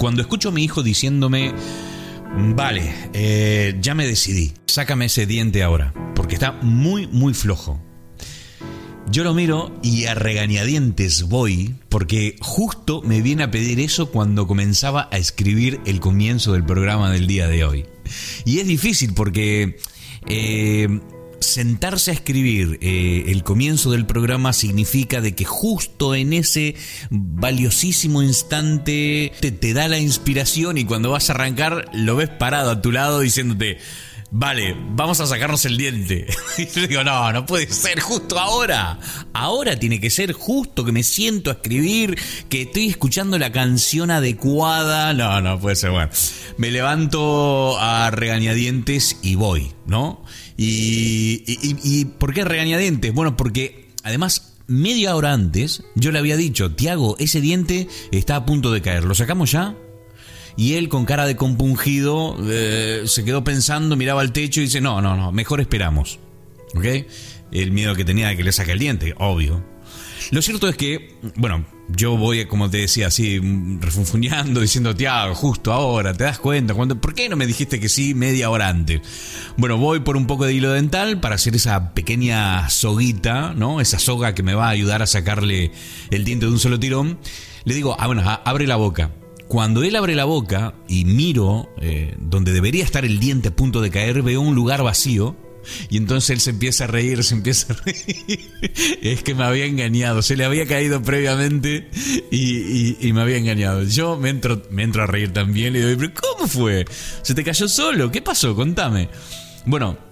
Cuando escucho a mi hijo diciéndome, vale, eh, ya me decidí, sácame ese diente ahora, porque está muy, muy flojo. Yo lo miro y a regañadientes voy, porque justo me viene a pedir eso cuando comenzaba a escribir el comienzo del programa del día de hoy. Y es difícil porque eh, sentarse a escribir eh, el comienzo del programa significa de que justo en ese valiosísimo instante te, te da la inspiración y cuando vas a arrancar lo ves parado a tu lado diciéndote vale, vamos a sacarnos el diente. Y yo digo, no, no puede ser justo ahora. Ahora tiene que ser justo que me siento a escribir, que estoy escuchando la canción adecuada. No, no puede ser. Bueno, me levanto a regañadientes y voy, ¿no? Y, y, ¿por qué regañadientes? Bueno, porque además media hora antes yo le había dicho, Tiago, ese diente está a punto de caer. ¿Lo sacamos ya? Y él con cara de compungido eh, se quedó pensando, miraba al techo y dice, no, no, no, mejor esperamos. ¿Ok? El miedo que tenía de que le saque el diente, obvio. Lo cierto es que, bueno, yo voy, como te decía, así refunfuñando, diciendo, Tiago, justo ahora, ¿te das cuenta? ¿Por qué no me dijiste que sí media hora antes? Bueno, voy por un poco de hilo dental para hacer esa pequeña soguita, ¿no? Esa soga que me va a ayudar a sacarle el diente de un solo tirón. Le digo, ah, bueno, abre la boca. Cuando él abre la boca y miro eh, donde debería estar el diente a punto de caer, veo un lugar vacío. Y entonces él se empieza a reír, se empieza a reír. es que me había engañado, se le había caído previamente y, me había engañado. Yo me entro, me entro a reír también y le digo, ¿pero cómo fue? ¿Se te cayó solo? ¿Qué pasó? Contame. Bueno,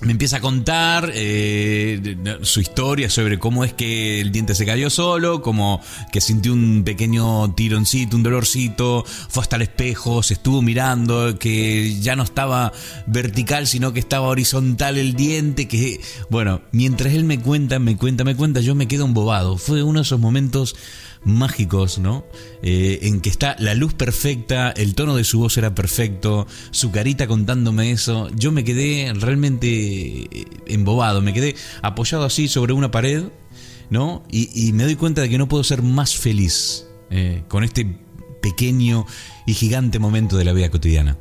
me empieza a contar eh, su historia sobre cómo es que el diente se cayó solo, como que sintió un pequeño tironcito, un dolorcito, fue hasta el espejo, se estuvo mirando, que ya no estaba vertical, sino que estaba horizontal el diente, que bueno, mientras él me cuenta, me cuenta, me cuenta, yo me quedo embobado. Fue uno de esos momentos mágicos, ¿no? Eh, en que está la luz perfecta, el tono de su voz era perfecto, su carita contándome eso. Yo me quedé realmente eh, embobado, me quedé apoyado así sobre una pared, ¿no? Y, me doy cuenta de que no puedo ser más feliz eh, con este pequeño y gigante momento de la vida cotidiana.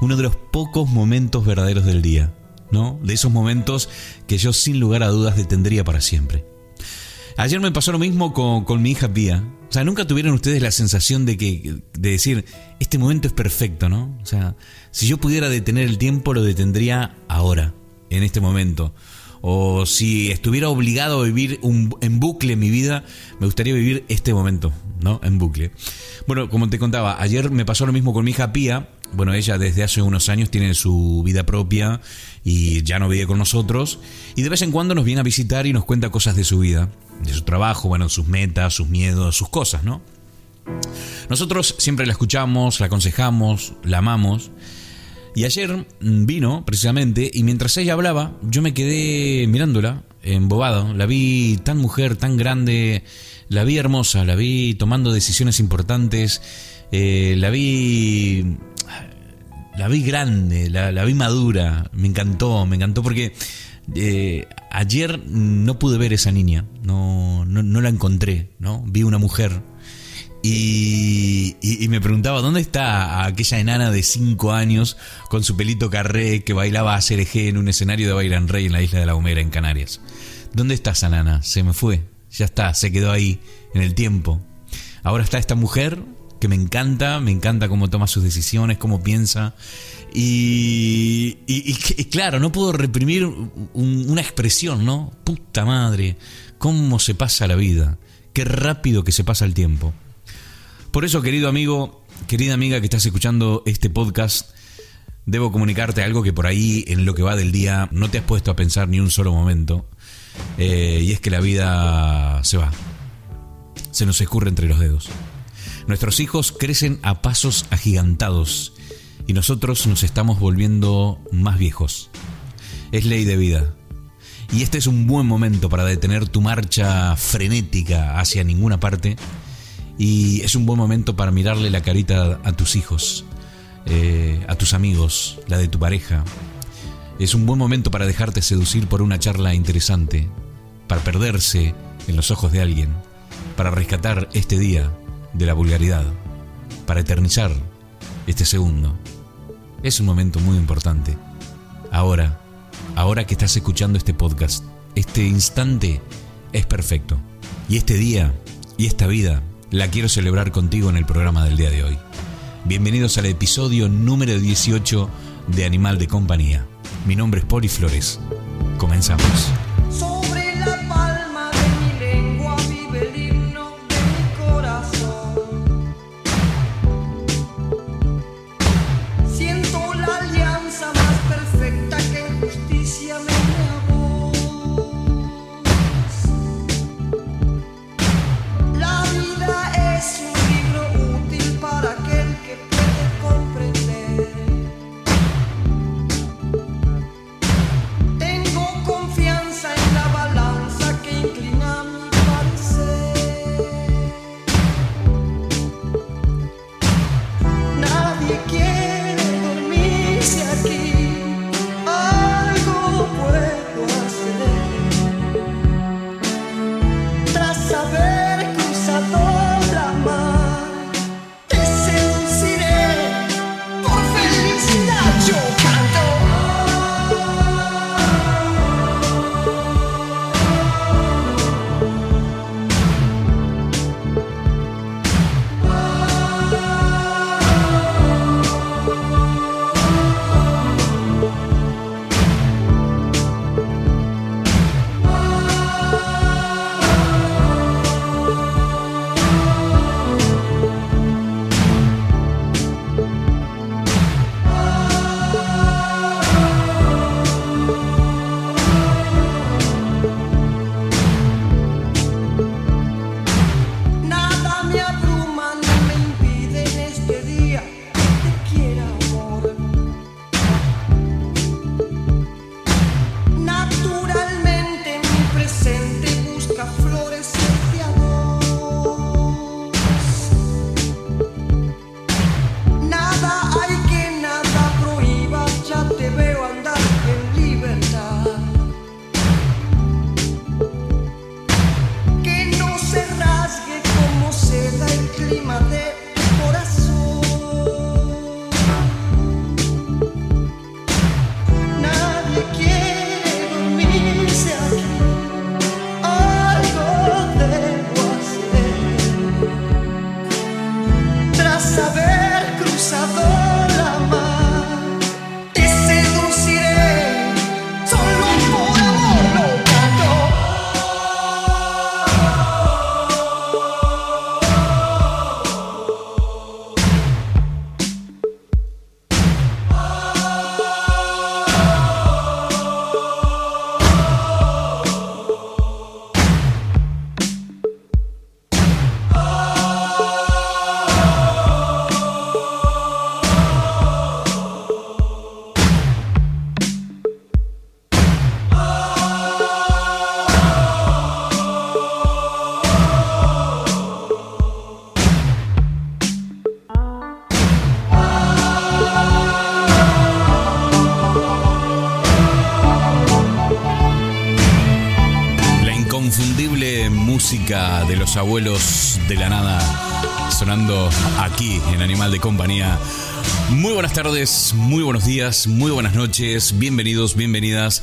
Uno de los pocos momentos verdaderos del día, ¿no? De esos momentos que yo sin lugar a dudas detendría para siempre. Ayer me pasó lo mismo con, mi hija Pía. O sea, nunca tuvieron ustedes la sensación de que de decir, este momento es perfecto, ¿no? O sea, si yo pudiera detener el tiempo, lo detendría ahora, en este momento. O si estuviera obligado a vivir un, en bucle mi vida, me gustaría vivir este momento, ¿no? En bucle. Bueno, como te contaba, ayer me pasó lo mismo con mi hija Pía. Bueno, ella desde hace unos años tiene su vida propia y ya no vive con nosotros. Y de vez en cuando nos viene a visitar y nos cuenta cosas de su vida de su trabajo, bueno, sus metas, sus miedos, sus cosas, ¿no? Nosotros siempre la escuchamos, la aconsejamos, la amamos. Y ayer vino, precisamente, y mientras ella hablaba, yo me quedé mirándola, embobado. La vi tan mujer, tan grande, la vi hermosa, la vi tomando decisiones importantes, eh, la vi. La vi grande, la, la vi madura, me encantó, me encantó porque eh, ayer no pude ver esa niña, no, no, la encontré, ¿no? Vi una mujer y, me preguntaba dónde está aquella enana de 5 años con su pelito carré que bailaba a CRG en un escenario de Bailan Rey en la isla de La Gomera, en Canarias. ¿Dónde está esa nana? Se me fue, ya está, se quedó ahí, en el tiempo. Ahora está esta mujer que me encanta, me encanta cómo toma sus decisiones, cómo piensa. Y, claro, no puedo reprimir una expresión, ¿no? Puta madre, cómo se pasa la vida, qué rápido que se pasa el tiempo. Por eso, querido amigo, querida amiga que estás escuchando este podcast, debo comunicarte algo que por ahí, en lo que va del día, no te has puesto a pensar ni un solo momento. Eh, y es que la vida se va. Se nos escurre entre los dedos. Nuestros hijos crecen a pasos agigantados y nosotros nos estamos volviendo más viejos. Es ley de vida. Y este es un buen momento para detener tu marcha frenética hacia ninguna parte. Y es un buen momento para mirarle la carita a tus hijos, eh, a tus amigos, la de tu pareja. Es un buen momento para dejarte seducir por una charla interesante, para perderse en los ojos de alguien, para rescatar este día de la vulgaridad. para eternizar este segundo. Es un momento muy importante. Ahora, ahora que estás escuchando este podcast, este instante es perfecto. Y este día y esta vida la quiero celebrar contigo en el programa del día de hoy. Bienvenidos al episodio número 18 de Animal de Compañía. Mi nombre es Poli Flores. Comenzamos. Abuelos de la nada sonando aquí en Animal de Compañía. Muy buenas tardes, muy buenos días, muy buenas noches, bienvenidos, bienvenidas.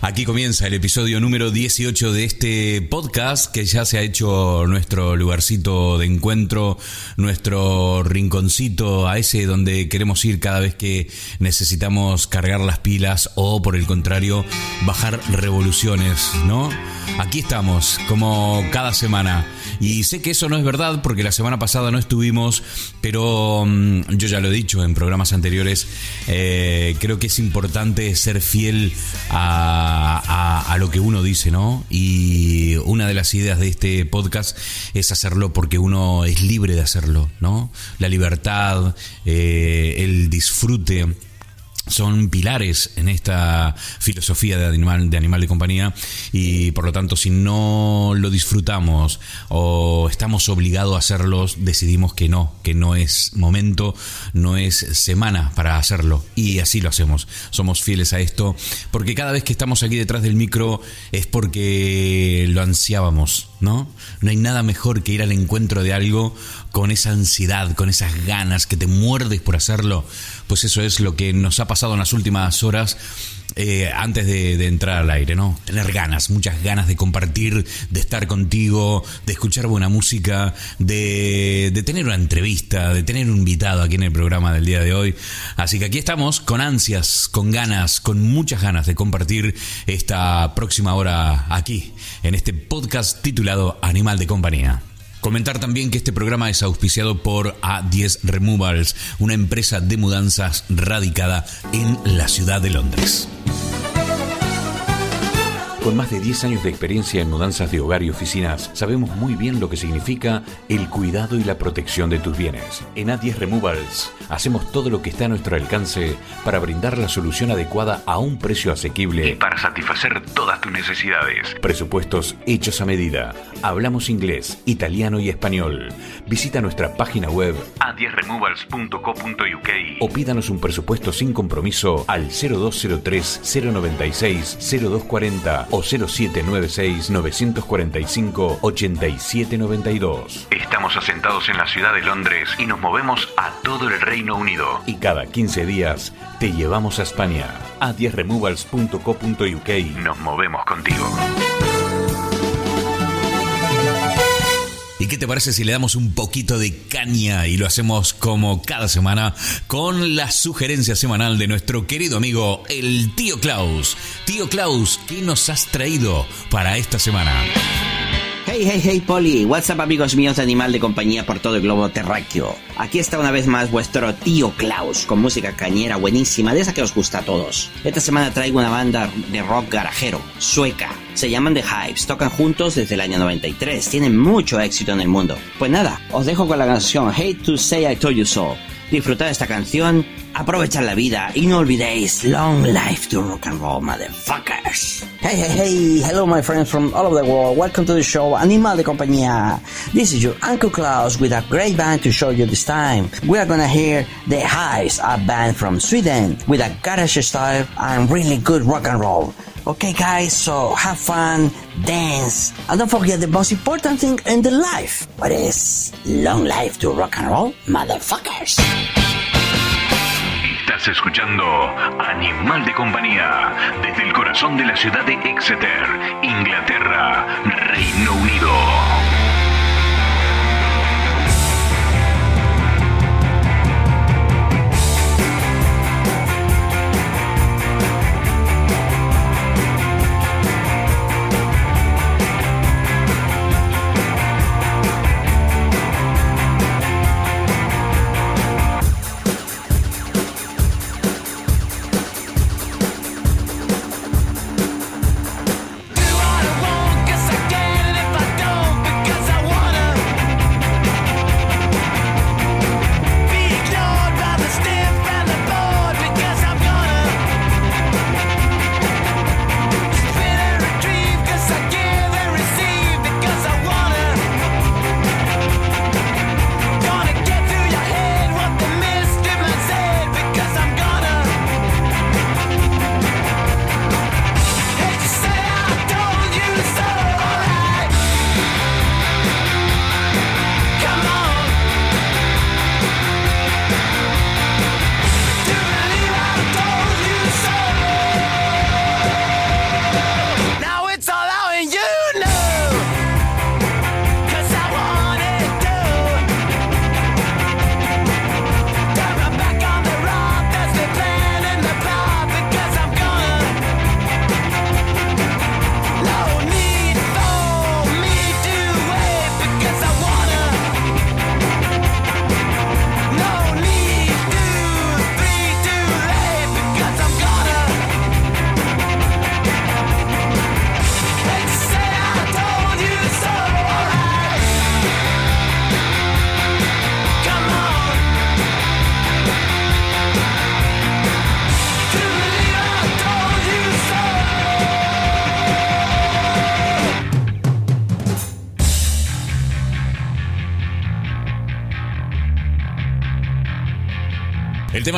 Aquí comienza el episodio número 18 de este podcast que ya se ha hecho nuestro lugarcito de encuentro, nuestro rinconcito a ese donde queremos ir cada vez que necesitamos cargar las pilas o por el contrario bajar revoluciones, ¿no? Aquí estamos, como cada semana. Y sé que eso no es verdad porque la semana pasada no estuvimos, pero mm, yo ya lo he dicho en programas anteriores, eh, creo que es importante ser fiel a, a, lo que uno dice, ¿no? Y una de las ideas de este podcast es hacerlo porque uno es libre de hacerlo, ¿no? La libertad, eh, el disfrute son pilares en esta filosofía de animal, de animal de compañía y por lo tanto si no lo disfrutamos o estamos obligados a hacerlos decidimos que no, que no es momento, no es semana para hacerlo y así lo hacemos. Somos fieles a esto porque cada vez que estamos aquí detrás del micro es porque lo ansiábamos ¿no? No hay nada mejor que ir al encuentro de algo con esa ansiedad, con esas ganas que te muerdes por hacerlo. Pues eso es lo que nos ha pasado en las últimas horas eh, antes de, entrar al aire, ¿no? Tener ganas, muchas ganas de compartir, de estar contigo, de escuchar buena música, de, de tener una entrevista, de tener un invitado aquí en el programa del día de hoy. Así que aquí estamos con ansias, con ganas, con muchas ganas de compartir esta próxima hora aquí, en este podcast titulado Animal de Compañía. Comentar también que este programa es auspiciado por A10 Removals, una empresa de mudanzas radicada en la ciudad de Londres. Con más de 10 años de experiencia en mudanzas de hogar y oficinas, sabemos muy bien lo que significa el cuidado y la protección de tus bienes. En A10 Removals hacemos todo lo que está a nuestro alcance para brindar la solución adecuada a un precio asequible y para satisfacer todas tus necesidades. Presupuestos hechos a medida. Hablamos inglés, italiano y español. Visita nuestra página web a10removals.co.uk o pídanos un presupuesto sin compromiso al 0203 096 0240 o 0796 945 8792. Estamos asentados en la ciudad de Londres y nos movemos a todo el Reino Unido. Y cada 15 días te llevamos a España. A 10removals.co.uk nos movemos contigo. ¿Y qué te parece si le damos un poquito de caña y lo hacemos como cada semana con la sugerencia semanal de nuestro querido amigo el tío Klaus? Tío Klaus, ¿qué nos has traído para esta semana? Hey, hey, hey, Poli. What's up, amigos míos de Animal de Compañía por todo el globo terráqueo. Aquí está una vez más vuestro tío Klaus, con música cañera buenísima, de esa que os gusta a todos. Esta semana traigo una banda de rock garajero, sueca. Se llaman The Hives, tocan juntos desde el año 93, tienen mucho éxito en el mundo. Pues nada, os dejo con la canción Hate to Say I Told You So. Disfrutad esta canción, aprovechad la vida y no olvidéis Long Life to Rock and Roll, motherfuckers. Hey, hey, hey, hello my friends from all over the world. Welcome to the show Animal de Compañía. This is your Uncle Klaus with a great band to show you this time. We are gonna hear The Hives, a band from Sweden with a garage style and really good rock and roll. Okay, guys, so have fun, dance, and don't forget the most important thing in the life. What is long life to rock and roll, motherfuckers? Estás escuchando Animal de Compañía desde el corazón de la ciudad de Exeter, Inglaterra, Reino Unido.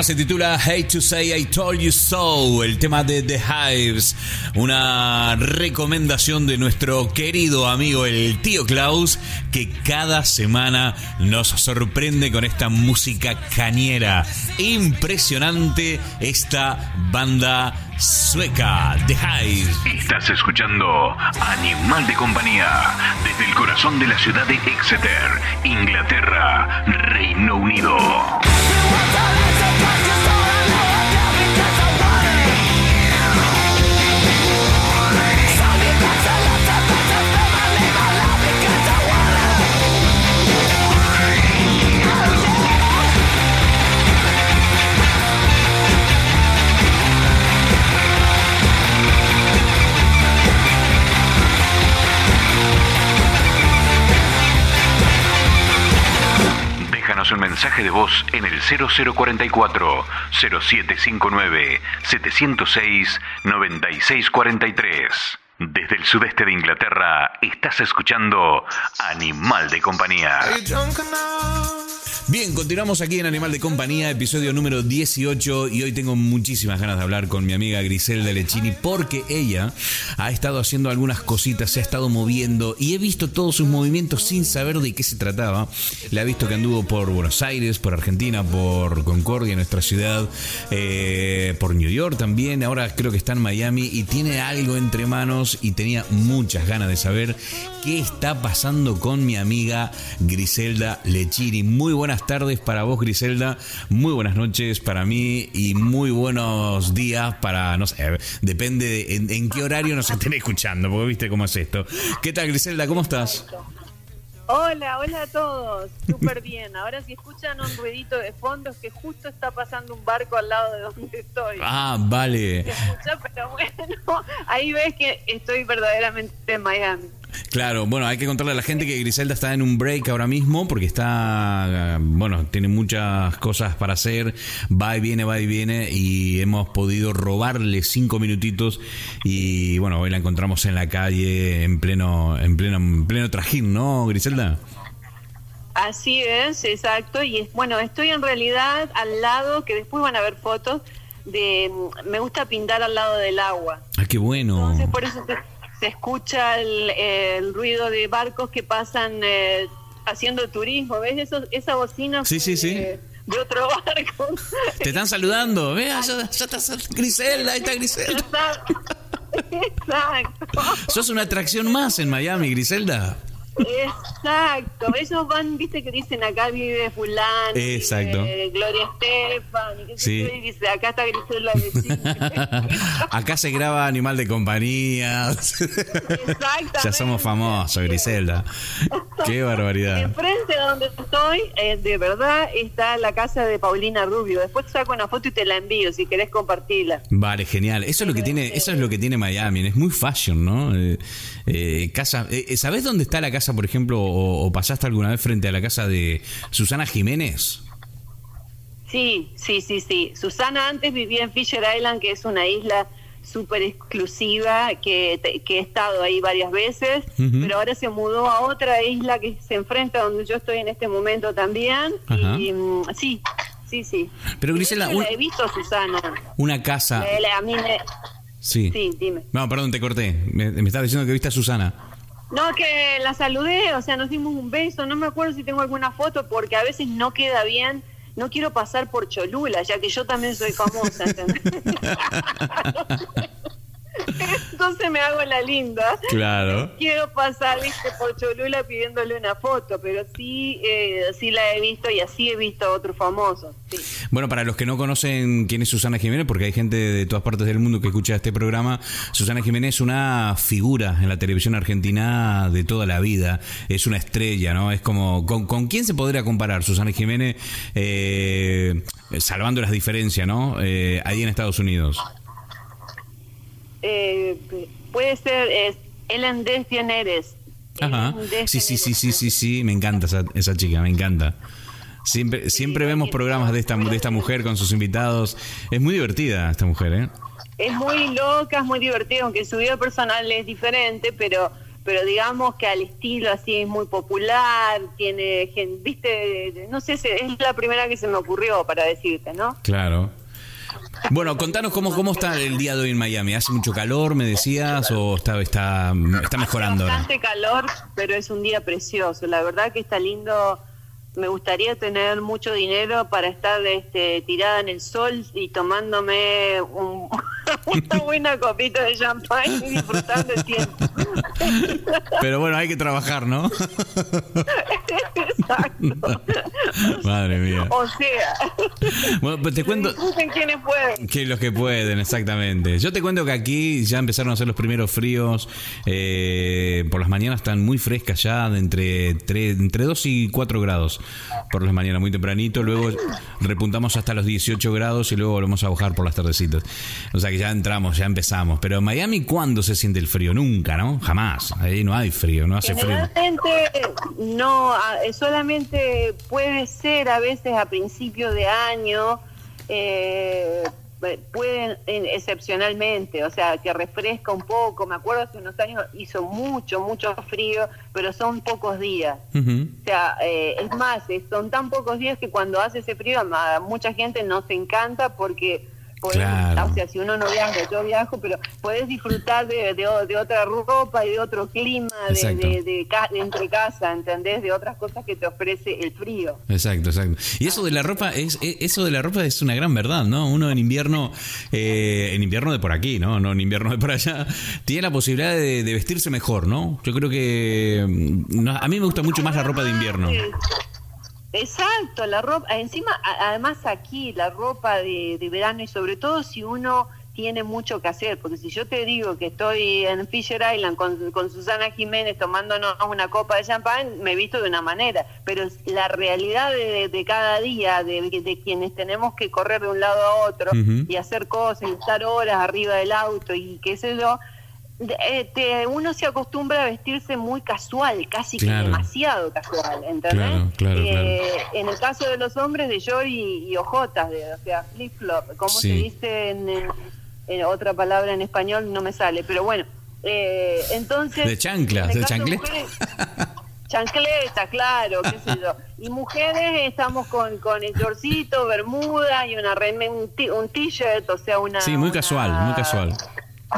Se titula Hate to Say I Told You So, el tema de The Hives, una recomendación de nuestro querido amigo el tío Klaus, que cada semana nos sorprende con esta música cañera. Impresionante esta banda sueca, The Hives. Estás escuchando Animal de Compañía desde el corazón de la ciudad de Exeter, Inglaterra, Reino Unido. Déjanos un mensaje de voz en el 0044 0759 706 9643. Desde el sudeste de Inglaterra estás escuchando Animal de Compañía. Bien, continuamos aquí en Animal de Compañía, episodio número 18 y hoy tengo muchísimas ganas de hablar con mi amiga Griselda Lechini porque ella ha estado haciendo algunas cositas, se ha estado moviendo y he visto todos sus movimientos sin saber de qué se trataba. Le ha visto que anduvo por Buenos Aires, por Argentina, por Concordia, nuestra ciudad, eh, por New York también, ahora creo que está en Miami y tiene algo entre manos y tenía muchas ganas de saber qué está pasando con mi amiga Griselda Lechini. Muy buenas tardes para vos, Griselda. Muy buenas noches para mí y muy buenos días para, no sé, depende de en, en qué horario nos estén escuchando, porque viste cómo es esto. ¿Qué tal, Griselda? ¿Cómo estás? Hola, hola a todos. Súper bien. Ahora si escuchan un ruidito de fondo es que justo está pasando un barco al lado de donde estoy. Ah, vale. Se escucha, pero bueno, ahí ves que estoy verdaderamente en Miami. Claro, bueno, hay que contarle a la gente que Griselda está en un break ahora mismo porque está, bueno, tiene muchas cosas para hacer, va y viene, va y viene y hemos podido robarle cinco minutitos y bueno, hoy la encontramos en la calle en pleno, en pleno, en pleno trajín, ¿no, Griselda? Así es, exacto. Y es, bueno, estoy en realidad al lado, que después van a ver fotos, de me gusta pintar al lado del agua. Ah, qué bueno. Entonces por eso se, se escucha el, el, ruido de barcos que pasan eh, haciendo turismo. ¿Ves eso, esa bocina? Sí, sí, sí. De, de otro barco. Te están saludando. Vea, ya, ya está Griselda, ahí está Griselda. Exacto. Sos una atracción más en Miami, Griselda. Exacto, ellos van, viste que dicen acá vive fulano, Exacto. vive Gloria Estefan, y qué sé Sí. yo, y dice acá está Griselda de Chile. Acá se graba Animal de Compañía. Exactamente. ya somos famosos, Griselda. Qué barbaridad. Enfrente de donde estoy, eh, de verdad, está la casa de Paulina Rubio. Después te saco una foto y te la envío si querés compartirla. Vale, genial. Eso es lo que tiene, eso es lo que tiene Miami. Es muy fashion, ¿no? Eh, eh, casa, eh, ¿sabés dónde está la casa, por ejemplo, o, o pasaste alguna vez frente a la casa de Susana Jiménez? Sí, sí, sí, sí. Susana antes vivía en Fisher Island, que es una isla súper exclusiva, que, que he estado ahí varias veces, pero ahora se mudó a otra isla que se enfrenta a donde yo estoy en este momento también. Ajá. Y mm, sí, sí, sí. Pero, Griselda, De hecho, un- la he visto a Susana. Una casa. Eh, la- a mí me- Sí. Sí, dime. No, perdón, te corté. Me, me estabas diciendo que viste a Susana. No, que la saludé, o sea, nos dimos un beso, no me acuerdo si tengo alguna foto porque a veces no queda bien. No quiero pasar por Cholula, ya que yo también soy famosa. Entonces me hago la linda. Claro. Quiero pasar, viste, por Cholula pidiéndole una foto, pero sí, eh, sí la he visto y así he visto a otros famosos. Sí. Bueno, para los que no conocen quién es Susana Jiménez, porque hay gente de todas partes del mundo que escucha este programa, Susana Jiménez es una figura en la televisión argentina de toda la vida, es una estrella, ¿no? Es como, ¿con, con quién se podría comparar Susana Jiménez, eh, salvando las diferencias, ¿no? Eh, ahí en Estados Unidos. Eh, puede ser es Ellen DeGeneres. Ajá. Ellen Sí, sí, sí, sí, sí, sí, me encanta esa, esa chica, me encanta. Siempre, siempre vemos programas de esta, de esta mujer con sus invitados. Es muy divertida esta mujer, ¿eh? Es muy loca, es muy divertida, aunque su vida personal es diferente, pero pero digamos que al estilo así es muy popular, tiene gente, viste, no sé, es la primera que se me ocurrió para decirte, ¿no? Claro. Bueno, contanos cómo, cómo está el día de hoy en Miami. ¿Hace mucho calor, me decías, o está, está, está mejorando ahora? Bastante calor, pero es un día precioso. La verdad que está lindo. Me gustaría tener mucho dinero para estar este, tirada en el sol y tomándome un- una buena copita de champán y disfrutando el tiempo. Pero bueno, hay que trabajar, ¿no? Exacto. Madre mía. O sea, Bueno, pues te cuento quienes pueden. que los que pueden, exactamente. Yo te cuento que aquí ya empezaron a hacer los primeros fríos. eh, por las mañanas están muy frescas ya, de entre, tre- entre 2 y 4 grados por las mañanas, muy tempranito. Luego repuntamos hasta los 18 grados y luego volvemos a bajar por las tardecitas. O sea que ya entramos, ya empezamos. Pero en Miami, ¿cuándo se siente el frío? Nunca, ¿no? Jamás. Ahí no hay frío, no hace frío. Generalmente no, eh, solamente puede ser a veces a principio de año, eh, pueden en- excepcionalmente, o sea, que refresca un poco. Me acuerdo hace unos años hizo mucho, mucho frío, pero son pocos días. O sea, eh, es más, eh, son tan pocos días que cuando hace ese frío a mucha gente no se encanta porque, podés- Claro. o sea, si uno no viaja, yo viajo, pero puedes disfrutar de, de, otra ropa y de otro clima, de, de, de ca- de entre casa, ¿entendés? De otras cosas que te ofrece el frío. Exacto, exacto. Y eso de la ropa es e- eso de la ropa es una gran verdad, ¿no? Uno en invierno, eh, en invierno de por aquí, ¿no? No en invierno de por allá, tiene la posibilidad de, de vestirse mejor, ¿no? Yo creo que mm, no, a mí me gusta mucho más la ropa de invierno. Exacto, la ropa, encima, además aquí la ropa de, de verano y sobre todo si uno tiene mucho que hacer, porque si yo te digo que estoy en Fisher Island con, con Susana Jiménez tomándonos una copa de champán, me he visto de una manera, pero la realidad de, de cada día, de, de quienes tenemos que correr de un lado a otro y hacer cosas y estar horas arriba del auto y qué sé yo, de- eh, te- uno se acostumbra a vestirse muy casual, casi Claro. que demasiado casual, ¿entendés? Claro, claro, Eh, En el caso de los hombres, de short y, y ojotas, de, o sea, flip-flop, como Sí. se dice en, en- en otra palabra en español, no me sale, pero bueno, eh, entonces... De chanclas, en de chancletas. Chancleta, claro, qué sé yo. Y mujeres estamos con, con el shortcito, bermuda y una un t-shirt, o sea, una... Sí, muy una- casual, muy casual.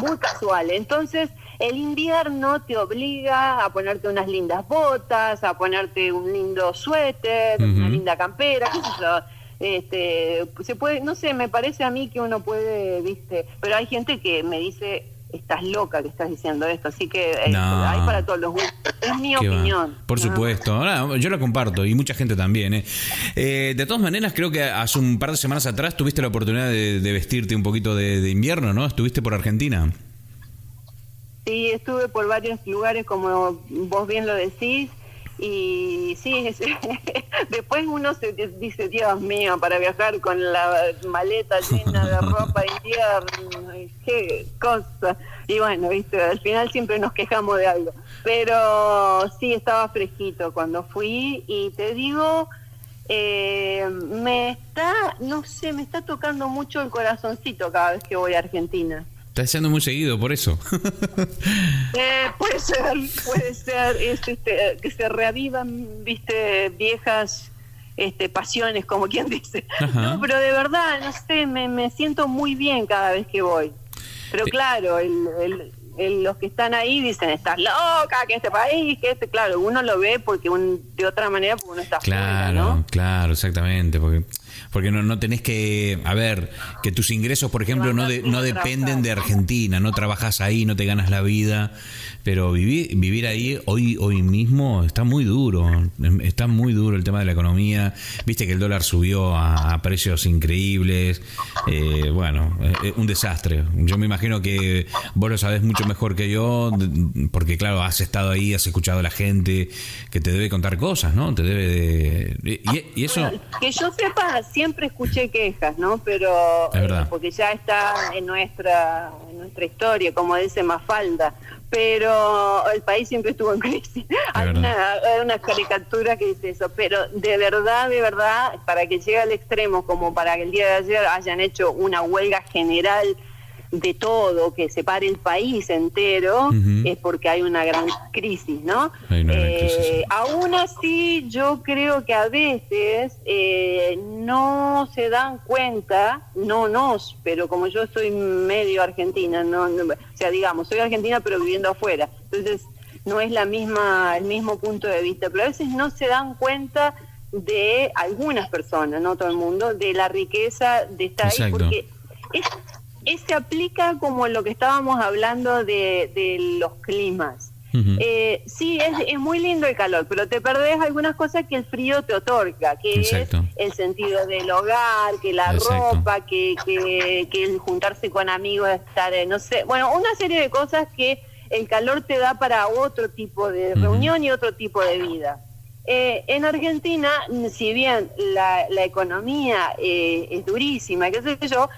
Muy casual. Entonces, el invierno te obliga a ponerte unas lindas botas, a ponerte un lindo suéter, una linda campera, qué sé yo. Este, se puede, no sé, me parece a mí que uno puede, viste, pero hay gente que me dice, estás loca que estás diciendo esto, así que eh, No. hay para todos los gustos. Es mi Qué va. opinión. Por ¿no? supuesto. Yo la comparto y mucha gente también. ¿eh? Eh, de todas maneras, creo que hace un par de semanas atrás tuviste la oportunidad de, de vestirte un poquito de, de invierno, ¿no? Estuviste por Argentina. Sí, estuve por varios lugares, como vos bien lo decís, y sí, es- después uno se di- dice, Dios mío, para viajar con la maleta llena de ropa invierno, y qué cosa. Y bueno, viste, al final siempre nos quejamos de algo. Pero sí, estaba fresquito cuando fui, y te digo, eh, me está, no sé, me está tocando mucho el corazoncito cada vez que voy a Argentina. Estás haciendo muy seguido, por eso. Eh, puede ser, puede ser, es, este, que se reavivan, viste, viejas este, pasiones, como quien dice. Ajá. No, pero de verdad, no sé, me, me siento muy bien cada vez que voy. Pero claro, el, el- el- los que están ahí dicen, estás loca, que este país, que este, claro, uno lo ve porque un, de otra manera porque uno está Claro, fuera, ¿no? claro, exactamente. Porque, porque no, no tenés que. A ver, que tus ingresos, por ejemplo, no, de- no dependen de Argentina. No trabajas ahí, no te ganas la vida. Pero vivir, vivir ahí hoy, hoy mismo está muy duro. Está muy duro el tema de la economía. Viste que el dólar subió a, a precios increíbles. Eh, bueno, eh, un desastre. Yo me imagino que vos lo sabés mucho mejor que yo. Porque, claro, has estado ahí, has escuchado a la gente que te debe contar cosas, ¿no? Te debe de. Y, y eso. Bueno, que yo sepa, siempre escuché quejas, ¿no? Pero Es verdad. eh, porque ya está en nuestra en nuestra historia, como dice Mafalda. Pero el país siempre estuvo en crisis. Hay una, hay una caricatura que dice eso. Pero de verdad, de verdad, para que llegue al extremo, como para que el día de ayer hayan hecho una huelga general de todo, que separe el país entero, es porque hay una gran crisis, ¿no? Hay una gran Eh, crisis. Aún así, yo creo que a veces eh, no se dan cuenta, no nos, pero como yo soy medio argentina, no, no- o sea, digamos, soy argentina pero viviendo afuera, entonces no es la misma el mismo punto de vista, pero a veces no se dan cuenta de algunas personas, no todo el mundo, de la riqueza de estar ahí, porque es- se aplica como lo que estábamos hablando de, de los climas. Eh, sí, es, es muy lindo el calor, pero te perdés algunas cosas que el frío te otorga, que Exacto. es el sentido del hogar, que la Exacto. ropa, que, que, que el juntarse con amigos, estar, eh, no sé, bueno, una serie de cosas que el calor te da para otro tipo de reunión y otro tipo de vida. Eh, en Argentina, si bien la, la economía eh, es durísima, qué sé yo, eh,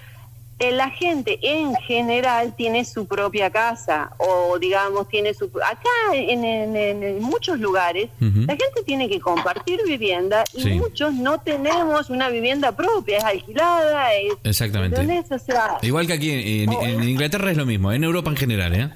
la gente en general tiene su propia casa o digamos tiene su acá en, en- en- muchos lugares la gente tiene que compartir vivienda y Sí. muchos no tenemos una vivienda propia es alquilada es, Exactamente. ¿entendés? O sea, Igual que aquí en, Oh. en Inglaterra es lo mismo, en Europa en general, ¿eh?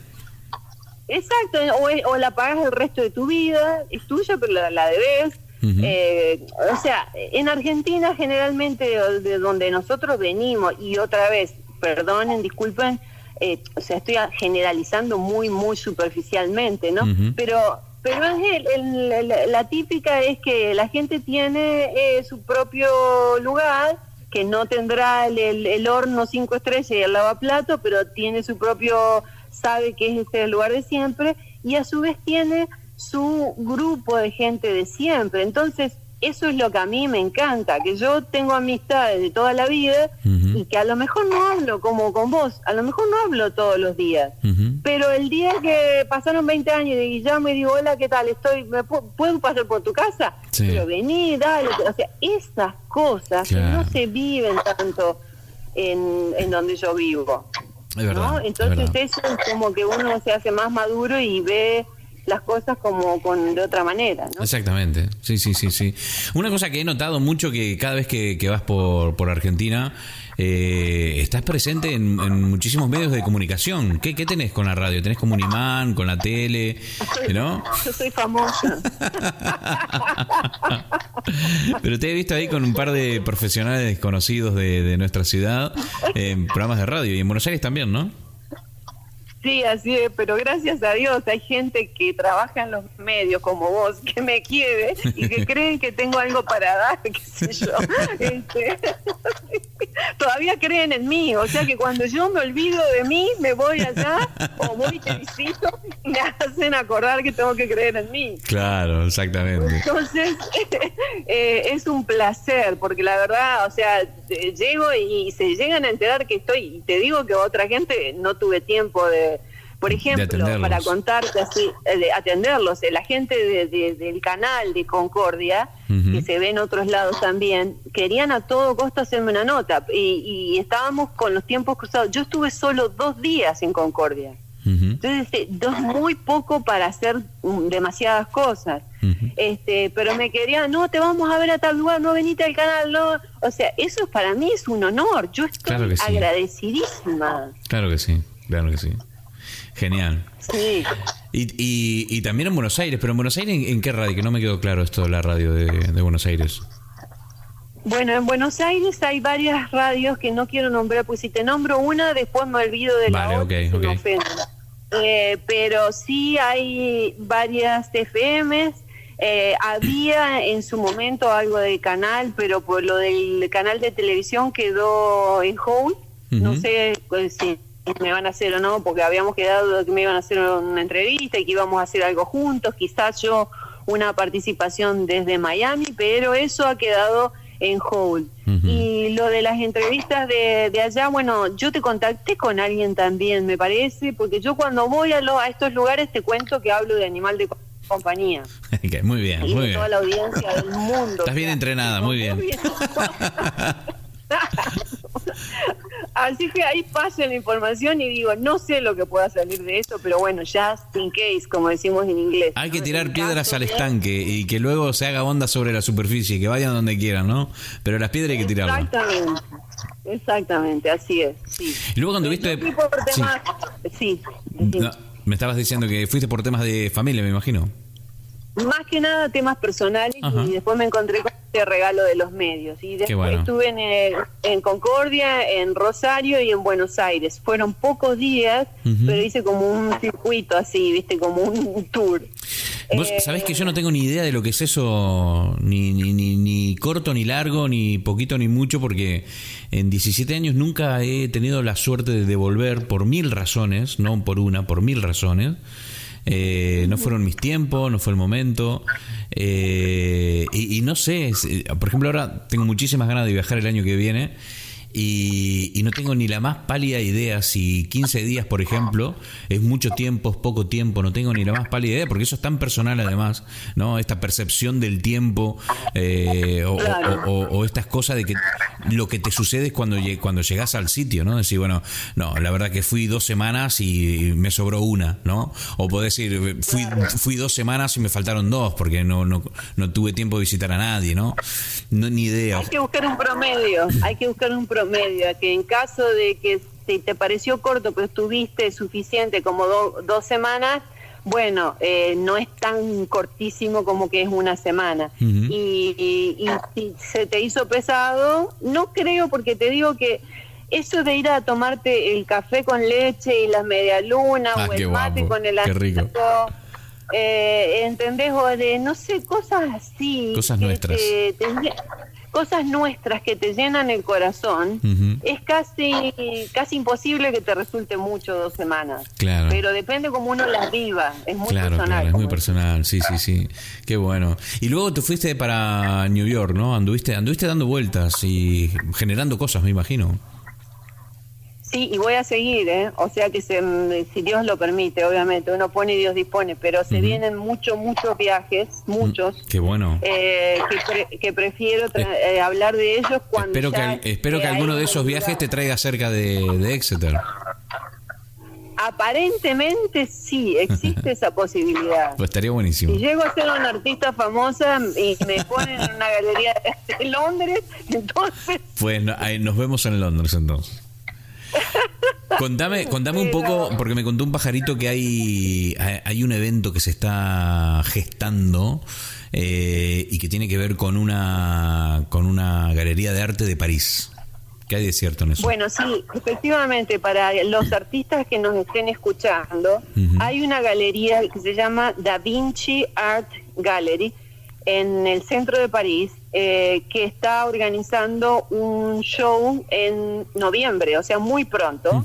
Exacto, o, la pagas el resto de tu vida, es tuya, pero la, la debes. Eh, o sea, en Argentina generalmente de, de donde nosotros venimos, y otra vez, perdonen, disculpen, eh, o sea, estoy generalizando muy, muy superficialmente, ¿no? Pero pero es el- la típica es que la gente tiene eh, su propio lugar, que no tendrá el, el- el horno cinco estrellas y el lavaplato, pero tiene su propio, sabe que es este el lugar de siempre, y a su vez tiene su grupo de gente de siempre. Entonces, eso es lo que a mí me encanta, que yo tengo amistades de toda la vida y que a lo mejor no hablo como con vos, a lo mejor no hablo todos los días. Pero el día que pasaron 20 años y llamo y digo, hola, ¿qué tal? Estoy, ¿me pu- ¿Puedo pasar por tu casa? Sí. Pero vení, dale. O sea, esas cosas Claro. no se viven tanto en, en donde yo vivo. Es verdad. ¿no? es Entonces verdad. eso es como que uno se hace más maduro y ve las cosas como con de otra manera, ¿no? Exactamente, sí, sí, sí, sí. Una cosa que he notado mucho que cada vez que, que vas por, por Argentina, eh, estás presente en, en muchísimos medios de comunicación. ¿Qué, ¿Qué tenés con la radio? ¿Tenés como un imán, con la tele? ¿No? Yo soy famosa. Pero te he visto ahí con un par de profesionales conocidos de, de nuestra ciudad en programas de radio y en Buenos Aires también, ¿no? Sí, así es, pero gracias a Dios hay gente que trabaja en los medios como vos, que me quiere y que creen que tengo algo para dar, qué sé yo. Este, todavía creen en mí, o sea que cuando yo me olvido de mí, me voy allá o voy y te visito, me hacen acordar que tengo que creer en mí. Claro, exactamente. Entonces, eh, es un placer, porque la verdad, o sea, llego y se llegan a enterar que estoy, y te digo que otra gente no tuve tiempo de, por ejemplo, para contarte así, eh, de atenderlos, eh, la gente de- de- del canal de Concordia, que se ve en otros lados también, querían a todo costo hacerme una nota, y, y estábamos con los tiempos cruzados. Yo estuve solo dos días en Concordia. Entonces, dos muy poco para hacer demasiadas cosas. Este, pero me querían, no, te vamos a ver a tal lugar, no venite al canal, no. O sea, eso para mí es un honor. Yo estoy Claro que sí. agradecidísima. Claro que sí, claro que sí. Genial. Sí. Y, y, y también en Buenos Aires, pero en Buenos Aires, ¿en, en qué radio? Que no me quedó claro esto de la radio de, de Buenos Aires. Bueno, en Buenos Aires hay varias radios que no quiero nombrar, pues si te nombro una, después me olvido de la Vale, otra ok, y se me ok. ofenden. Eh, pero sí hay varias FMs. eh, había en su momento algo del canal, pero por lo del canal de televisión quedó en hold. No sé pues, si me van a hacer o no, porque habíamos quedado que me iban a hacer una entrevista y que íbamos a hacer algo juntos. Quizás yo una participación desde Miami, pero eso ha quedado en. Ujú. Y lo de las entrevistas de, de allá, bueno, yo te contacté con alguien también, me parece, porque yo cuando voy a, lo- a estos lugares te cuento que hablo de animal de co- compañía. Ok, muy bien, y muy de bien. toda la audiencia del mundo. Estás bien entrenada, muy bien. Así que ahí paso la información y digo, no sé lo que pueda salir de eso, pero bueno, just in case, como decimos en inglés. Hay que tirar piedras al estanque y que luego se haga onda sobre la superficie, que vayan donde quieran, ¿no? Pero las piedras hay que tirarlas. Exactamente, exactamente, así es. Sí. Y luego cuando viste... Por Sí. temas- sí, sí. No, me estabas diciendo que fuiste por temas de familia, me imagino. Más que nada temas personales Ajá. y después me encontré con este regalo de los medios. Y después bueno. estuve en, eh, en Concordia, en Rosario y en Buenos Aires. Fueron pocos días, pero hice como un circuito así, viste, como un tour. Vos Eh, sabés que yo no tengo ni idea de lo que es eso, ni, ni, ni, ni corto, ni largo, ni poquito, ni mucho, porque en 17 años nunca he tenido la suerte de devolver por mil razones, no por una, por mil razones. Eh, no fueron mis tiempos, no fue el momento. Eh, y, y no sé, eh, por ejemplo, ahora tengo muchísimas ganas de viajar el año que viene. Y, y no tengo ni la más pálida idea si 15 días, por ejemplo, es mucho tiempo, es poco tiempo, no tengo ni la más pálida idea, porque eso es tan personal además, ¿no? Esta percepción del tiempo eh, o, Claro. o- o- o estas cosas de que lo que te sucede es cuando, cuando llegas al sitio, ¿no? Decir, bueno, no, la verdad que fui dos semanas y me sobró una, ¿no? O podés decir, fui, fui dos semanas y me faltaron dos, porque no, no, no tuve tiempo de visitar a nadie, ¿no? No, ni idea. Hay que buscar un promedio, hay que buscar un promedio, que en caso de que si te pareció corto, pero estuviste suficiente como do- dos semanas, bueno, eh, no es tan cortísimo como que es una semana. Y, y- y si se te hizo pesado, no creo, porque te digo que eso de ir a tomarte el café con leche y las medialunas Ah, o el mate guapo, con el anato, eh, ¿entendés? O de, no sé, cosas así. Cosas que nuestras. te- te lle- cosas nuestras que te llenan el corazón, es casi casi imposible que te resulte mucho dos semanas. Claro. Pero depende como uno las viva, es muy Claro, personal. claro, es muy personal, sí, sí, sí. Qué bueno. Y luego te fuiste para New York, ¿no? Anduviste, anduviste dando vueltas y generando cosas, me imagino. Sí, y voy a seguir, ¿eh? O sea que se, si Dios lo permite, obviamente, uno pone y Dios dispone, pero se vienen muchos, muchos viajes, muchos, Qué bueno. eh, que, pre- que prefiero tra- eh, hablar de ellos cuando... Espero que, ya espero que alguno de esos viajes te traiga cerca de, de Exeter. Aparentemente sí, existe esa posibilidad. Pues estaría buenísimo. Si llego a ser una artista famosa y me ponen en una galería de Londres, entonces Pues no- ahí nos vemos en Londres entonces. Contame, contame un poco, porque me contó un pajarito que hay, hay un evento que se está gestando eh, y que tiene que ver con una, con una galería de arte de París. ¿Qué hay de cierto en eso? Bueno, sí, efectivamente, para los artistas que nos estén escuchando, hay una galería que se llama Da Vinci Art Gallery en el centro de París, eh, que está organizando un show en noviembre, o sea, muy pronto,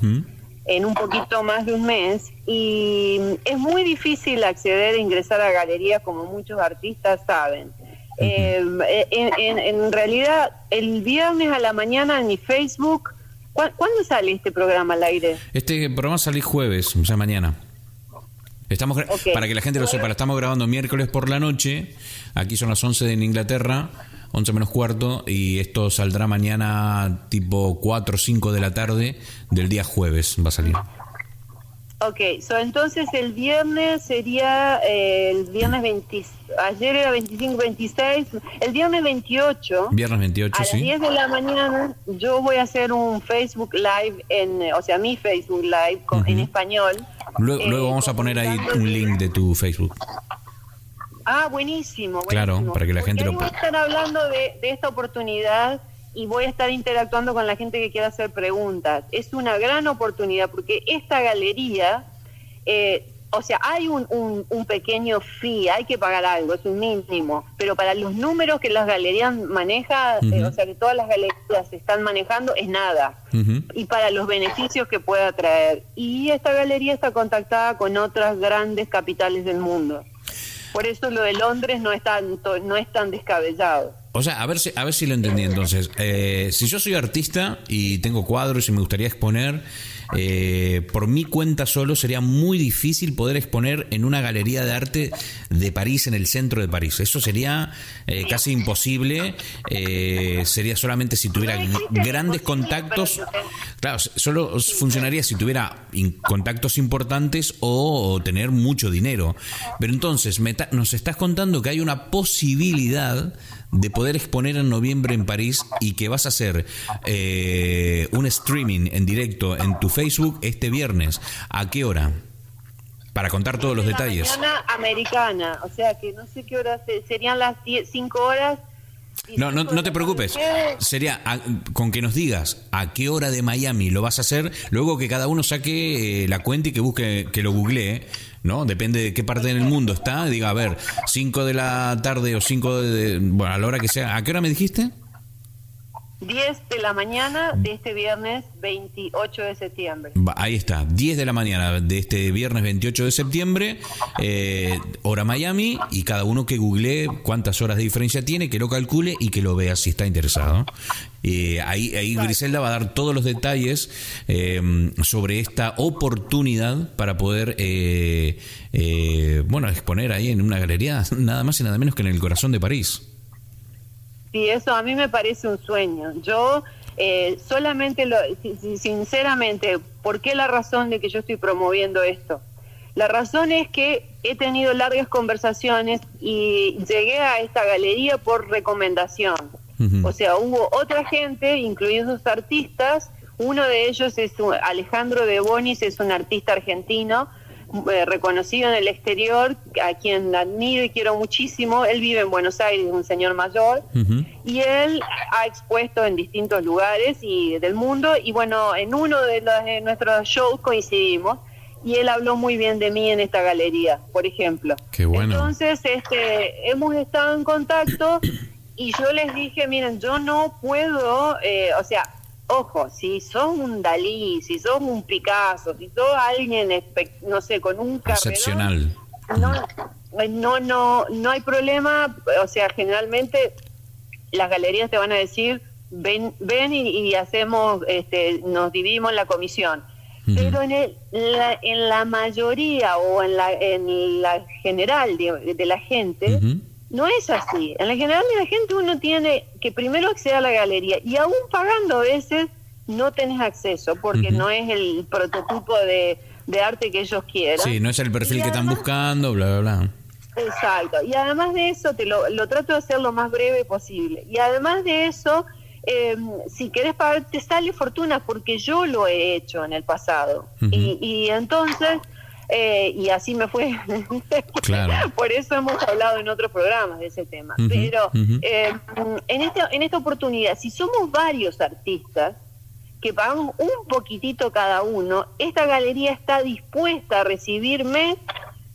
en un poquito más de un mes, y es muy difícil acceder e ingresar a galerías, como muchos artistas saben. Eh, en, en- en realidad, el viernes a la mañana en mi Facebook, ¿cu- ¿cuándo sale este programa al aire? Este programa sale jueves, o sea, mañana. Estamos. Para que la gente lo sepa, lo estamos grabando miércoles por la noche. Aquí son las 11 en Inglaterra, 11 menos cuarto, y esto saldrá mañana tipo 4 o 5 de la tarde del día jueves, va a salir. Ok, so, entonces el viernes sería eh, el viernes 20, ayer era 25, 26, el viernes 28. Viernes 28, A las sí. 10 de la mañana yo voy a hacer un Facebook Live, en, o sea, mi Facebook Live con- en Ujú. español. Luego, eh, luego vamos a poner ahí un link de tu Facebook. Ah, buenísimo. Claro, para que la gente lo voy a pueda- estar hablando de, de esta oportunidad y voy a estar interactuando con la gente que quiera hacer preguntas. Es una gran oportunidad porque esta galería, eh, o sea, hay un, un, un pequeño fee, hay que pagar algo, es un mínimo, pero para los números que las galerías manejan, eh, o sea, que todas las galerías están manejando, es nada y para los beneficios que pueda traer. Y esta galería está contactada con otras grandes capitales del mundo. Por eso lo de Londres no es tan, no es tan descabellado. O sea, a ver si, a ver si lo entendí entonces. Eh, si yo soy artista y tengo cuadros y me gustaría exponer, eh, por mi cuenta solo sería muy difícil poder exponer en una galería de arte de París, en el centro de París. Eso sería eh, casi imposible. sería solamente si tuviera grandes contactos. Claro, solo funcionaría si tuviera contactos importantes o, tener mucho dinero. Pero entonces, nos estás contando que hay una posibilidad de poder exponer en noviembre en París y que vas a hacer eh, un streaming en directo en tu Facebook este viernes. ¿A qué hora? Para contar todos los detalles. Mañana americana, o sea que no sé qué hora serían las 5 horas. No, no, no te preocupes. Sería con que nos digas a qué hora de Miami lo vas a hacer, luego que cada uno saque eh, la cuenta y que busque, que lo googlee ¿no? Depende de qué parte del mundo está. Diga, a ver, 5 de la tarde o 5 de, Bueno, a la hora que sea. ¿A qué hora me dijiste? 10 de la mañana de este viernes 28 de septiembre. Ahí está, 10 de la mañana de este viernes 28 de septiembre, eh, hora Miami, y cada uno que googlee cuántas horas de diferencia tiene, que lo calcule y que lo vea si está interesado. Eh, ahí, ahí Griselda va a dar todos los detalles eh, sobre esta oportunidad para poder, bueno, exponer ahí en una galería, nada más y nada menos que en el corazón de París. Sí, eso a mí me parece un sueño. Yo eh, solamente, lo, sinceramente, ¿por qué la razón de que yo estoy promoviendo esto? La razón es que he tenido largas conversaciones y llegué a esta galería por recomendación. O sea, hubo otra gente, incluidos artistas, uno de ellos es Alejandro de Bonis, es un artista argentino, eh, reconocido en el exterior, a quien admiro y quiero muchísimo. Él vive en Buenos Aires, un señor mayor, y él ha expuesto en distintos lugares y del mundo. Y bueno, en uno de, los, de nuestros shows coincidimos y él habló muy bien de mí en esta galería, por ejemplo. Qué bueno. Entonces, este, hemos estado en contacto y yo les dije, miren, yo no puedo, eh, o sea, ojo, si sos un Dalí, si sos un Picasso, si sos alguien, no sé, con un Excepcional. no, no, no, no hay problema, o sea, generalmente las galerías te van a decir, ven, ven y, hacemos, este, nos dividimos la comisión. Pero en, el, la, en la mayoría o en la, en la general de, la gente, no es así. En la general de la gente uno tiene que primero acceder a la galería y aún pagando a veces no tenés acceso porque no es el prototipo de, arte que ellos quieren. Sí, no es el perfil que están buscando, bla, bla, bla. Exacto. Y además de eso, te lo, lo trato de hacer lo más breve posible. Y además de eso, em, si querés pagar, te sale fortuna porque yo lo he hecho en el pasado. y, y entonces eh, y así me fue. Por eso hemos hablado en otros programas de ese tema. Pero eh, en, esta, en esta oportunidad, si somos varios artistas que pagamos un poquitito cada uno, esta galería está dispuesta a recibirme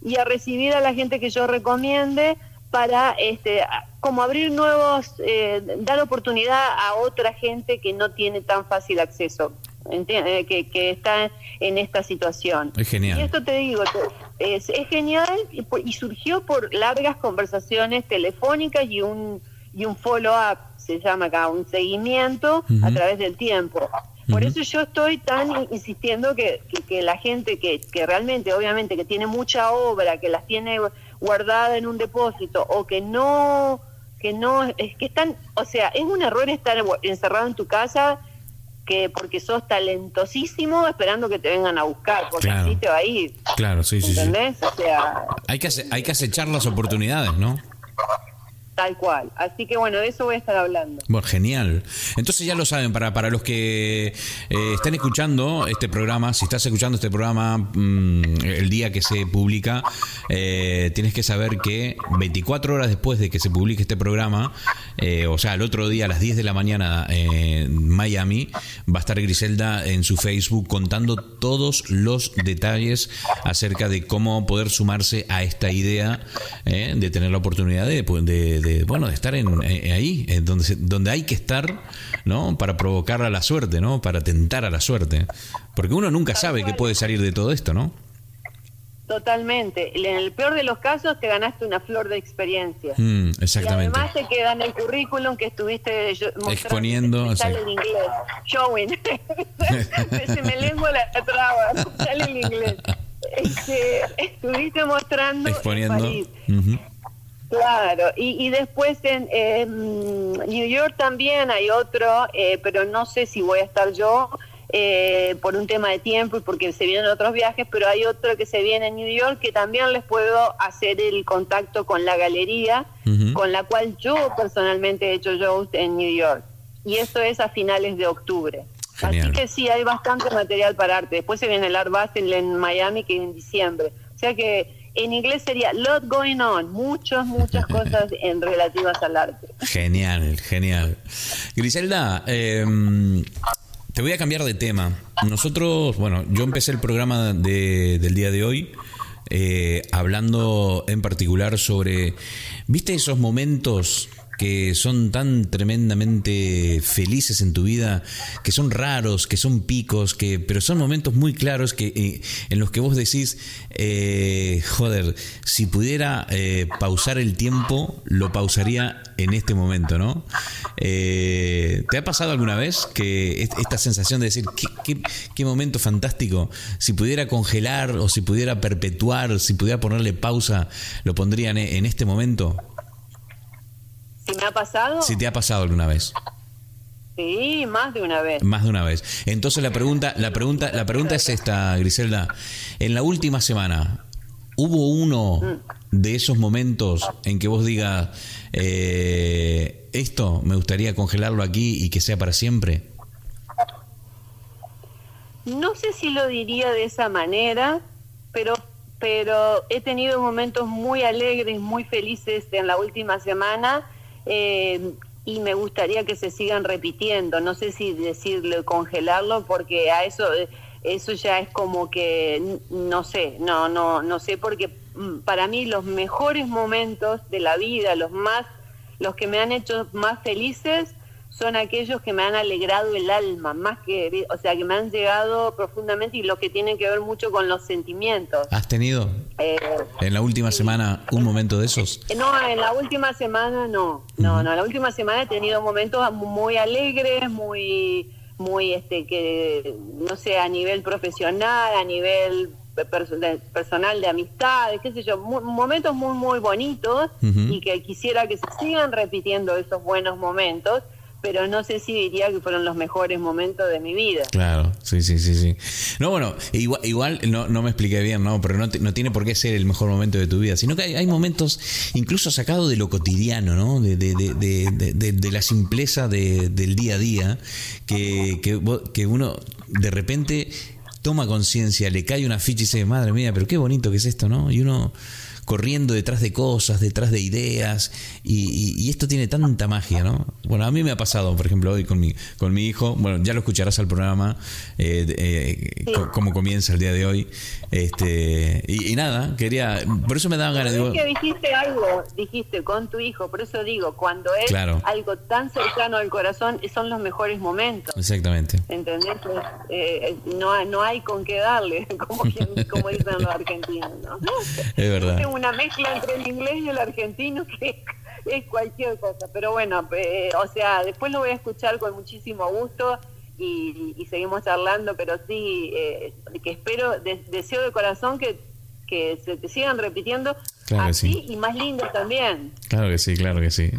y a recibir a la gente que yo recomiende para este como abrir nuevos, eh, dar oportunidad a otra gente que no tiene tan fácil acceso. Eh, que, que está en esta situación. Es genial. Y esto te digo, es, es genial y, surgió por largas conversaciones telefónicas y un, y un follow-up, se llama acá, un seguimiento a través del tiempo. Por eso yo estoy tan insistiendo que, que, la gente que, que realmente, obviamente, que tiene mucha obra, que las tiene guardada en un depósito o que no que no es que están, o sea, es un error estar encerrado en tu casa que porque sos talentosísimo esperando que te vengan a buscar, porque claro. así te va a ir. Claro, sí, sí. ¿Entendés? O sea, hay que, hay que acechar las oportunidades, ¿no? Tal cual. Así que bueno, de eso voy a estar hablando. Bueno, genial. Entonces ya lo saben, para, para los que eh, están escuchando este programa, si estás escuchando este programa mm, el día que se publica, eh, tienes que saber que 24 horas después de que se publique este programa, eh, o sea, el otro día a las 10 de la mañana en Miami, va a estar Griselda en su Facebook contando todos los detalles acerca de cómo poder sumarse a esta idea de tener la oportunidad de, de bueno, de estar en, eh, ahí, donde, donde hay que estar, ¿no? Para provocar a la suerte, ¿no? Para tentar a la suerte. Porque uno nunca sabe qué puede salir de todo esto, ¿no? Totalmente. En el peor de los casos te ganaste una flor de experiencia. Mm, Y exactamente. además te queda en el currículum que estuviste Exponiendo, sale sí. el inglés. Showing. Se me lengua la traba. Sale el inglés. Este, estuviste mostrando en Exponiendo. Ujú. Claro, y, y después en eh, New York también hay otro, eh, pero no sé si voy a estar yo eh, por un tema de tiempo y porque se vienen otros viajes, pero hay otro que se viene en New York que también les puedo hacer el contacto con la galería, con la cual yo personalmente he hecho shows en New York. Y esto es a finales de octubre. Genial. Así que sí, hay bastante material para arte. Después se viene el Art Basel en Miami, que es en diciembre. O sea que en inglés sería lot going on, muchas, muchas cosas en relativas al arte. Genial, genial. Griselda, eh, te voy a cambiar de tema. Nosotros, bueno, yo empecé el programa de- del día de hoy eh, hablando en particular sobre, ¿viste esos momentos que son tan tremendamente felices en tu vida, que son raros, que son picos, que pero son momentos muy claros que eh, en los que vos decís, eh, joder, si pudiera eh, pausar el tiempo, lo pausaría en este momento, ¿no? Eh, ¿Te ha pasado alguna vez que est- esta sensación de decir, qué, qué- momento fantástico, si pudiera congelar o si pudiera perpetuar, si pudiera ponerle pausa, lo pondría en, en este momento? ¿Si me ha pasado? Si te ha pasado alguna vez. Sí, más de una vez. Más de una vez. Entonces la pregunta, la pregunta, la pregunta es esta, Griselda. En la última semana, ¿hubo uno de esos momentos en que vos digas eh, esto me gustaría congelarlo aquí y que sea para siempre? No sé si lo diría de esa manera, pero pero he tenido momentos muy alegres, muy felices en la última semana eh, y me gustaría que se sigan repitiendo. No sé si decirle congelarlo porque a eso eh, eso ya es como que no sé, no no no sé porque mm, para mí los mejores momentos de la vida, los más los que me han hecho más felices son aquellos que me han alegrado el alma, más que, o sea, que me han llegado profundamente y los que tienen que ver mucho con los sentimientos. ¿Has tenido Eh, en la última semana un momento de esos? no, en la última semana no, no, no, en la última semana he tenido momentos muy alegres, muy, muy, este, que, no sé, a nivel profesional, a nivel personal de amistades, qué sé yo, momentos muy, muy bonitos y que quisiera que se sigan repitiendo esos buenos momentos, pero no sé si diría que fueron los mejores momentos de mi vida. Claro, sí, sí, sí, sí. No, bueno, igual, igual no, no me expliqué bien, ¿no? Pero no, te- no tiene por qué ser el mejor momento de tu vida, sino que hay, momentos incluso sacados de lo cotidiano, ¿no? De, de, de, de, de- la simpleza de- del día a día, que, que, que uno de repente toma conciencia, le cae una ficha y dice, madre mía, pero qué bonito que es esto, ¿no? Y uno corriendo detrás de cosas, detrás de ideas, y, y- y esto tiene tanta magia, ¿no? Bueno, a mí me ha pasado, por ejemplo, hoy con mi, con mi hijo, bueno, ya lo escucharás al programa, eh, de- eh, co- cómo comienza el día de hoy, este y, y nada, quería, por eso me daban ganas, es que dijiste algo, dijiste con tu hijo, por eso digo, cuando es Claro. algo tan cercano al corazón, son los mejores momentos. exactamente, ¿Entendés? Pues, eh, no, no hay con qué darle, como, quien- como dicen los argentinos. ¿no? es verdad. Una mezcla entre el inglés y el argentino que es cualquier cosa. Pero bueno, eh, o sea, después lo voy a escuchar con muchísimo gusto y, y seguimos charlando, pero sí, eh, que espero, de- deseo de corazón que, que se te sigan repitiendo Claro que sí. y más lindos también. Claro que sí, claro que sí.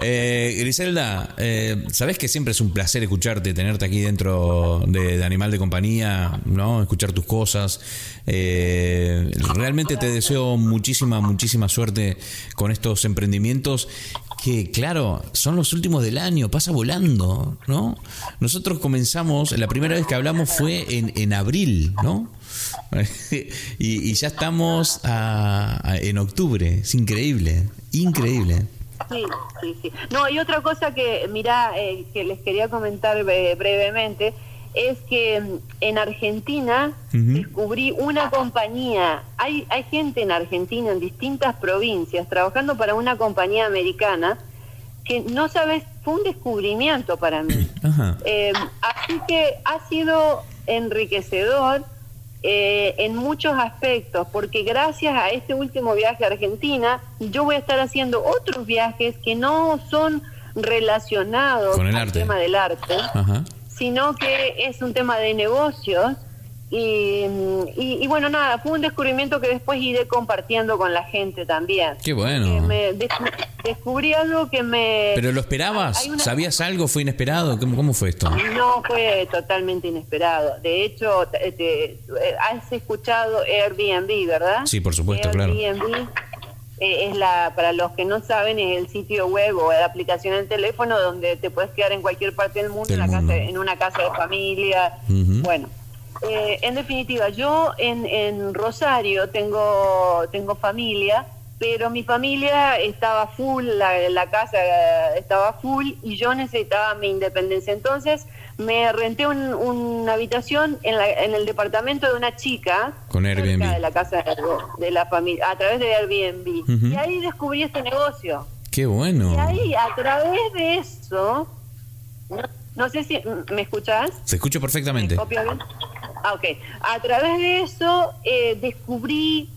Eh, Griselda, eh, sabes que siempre es un placer escucharte, tenerte aquí dentro de, de Animal de Compañía, ¿no? Escuchar tus cosas. Eh, realmente te deseo muchísima, muchísima suerte con estos emprendimientos que, claro, son los últimos del año, pasa volando, ¿no? Nosotros comenzamos, la primera vez que hablamos fue en, en abril, ¿no? y, y ya estamos a- a- en octubre, es increíble, increíble. Sí, sí, sí. No, y otra cosa que, mira, eh, que les quería comentar eh, brevemente, es que mm, en Argentina descubrí una compañía, hay, hay gente en Argentina, en distintas provincias, trabajando para una compañía americana, que no sabes, fue un descubrimiento para mí. Eh, así que ha sido enriquecedor eh, en muchos aspectos, porque gracias a este último viaje a Argentina, yo voy a estar haciendo otros viajes que no son relacionados Con el al arte. tema del arte, Ajá. sino que es un tema de negocios. Y, y- y bueno, nada, fue un descubrimiento que después iré compartiendo con la gente también. Qué bueno. Me descubrí algo que me... ¿Pero lo esperabas? Una- ¿Sabías algo? ¿Fue inesperado? ¿Cómo, cómo fue esto? No fue totalmente inesperado. De hecho, te- te- eh, has escuchado Airbnb, ¿verdad? Sí, por supuesto, claro. Airbnb eh, es la, para los que no saben, es el sitio web o la aplicación en el teléfono donde te puedes quedar en cualquier parte del mundo, Del en, la mundo. Casa, en una casa de familia. Bueno, eh, en definitiva, yo en, en Rosario tengo, tengo familia, pero mi familia estaba full, la, la casa estaba full y yo necesitaba mi independencia. Entonces me renté un- una habitación en, la- en el departamento de una chica. Con Airbnb. De la casa de, la familia, a través de Airbnb. Y ahí descubrí este negocio. Qué bueno. Y ahí, a través de eso, no, no sé si me escuchás. Se escucha perfectamente. ¿Me? Ah, ok. A través de eso eh, descubrí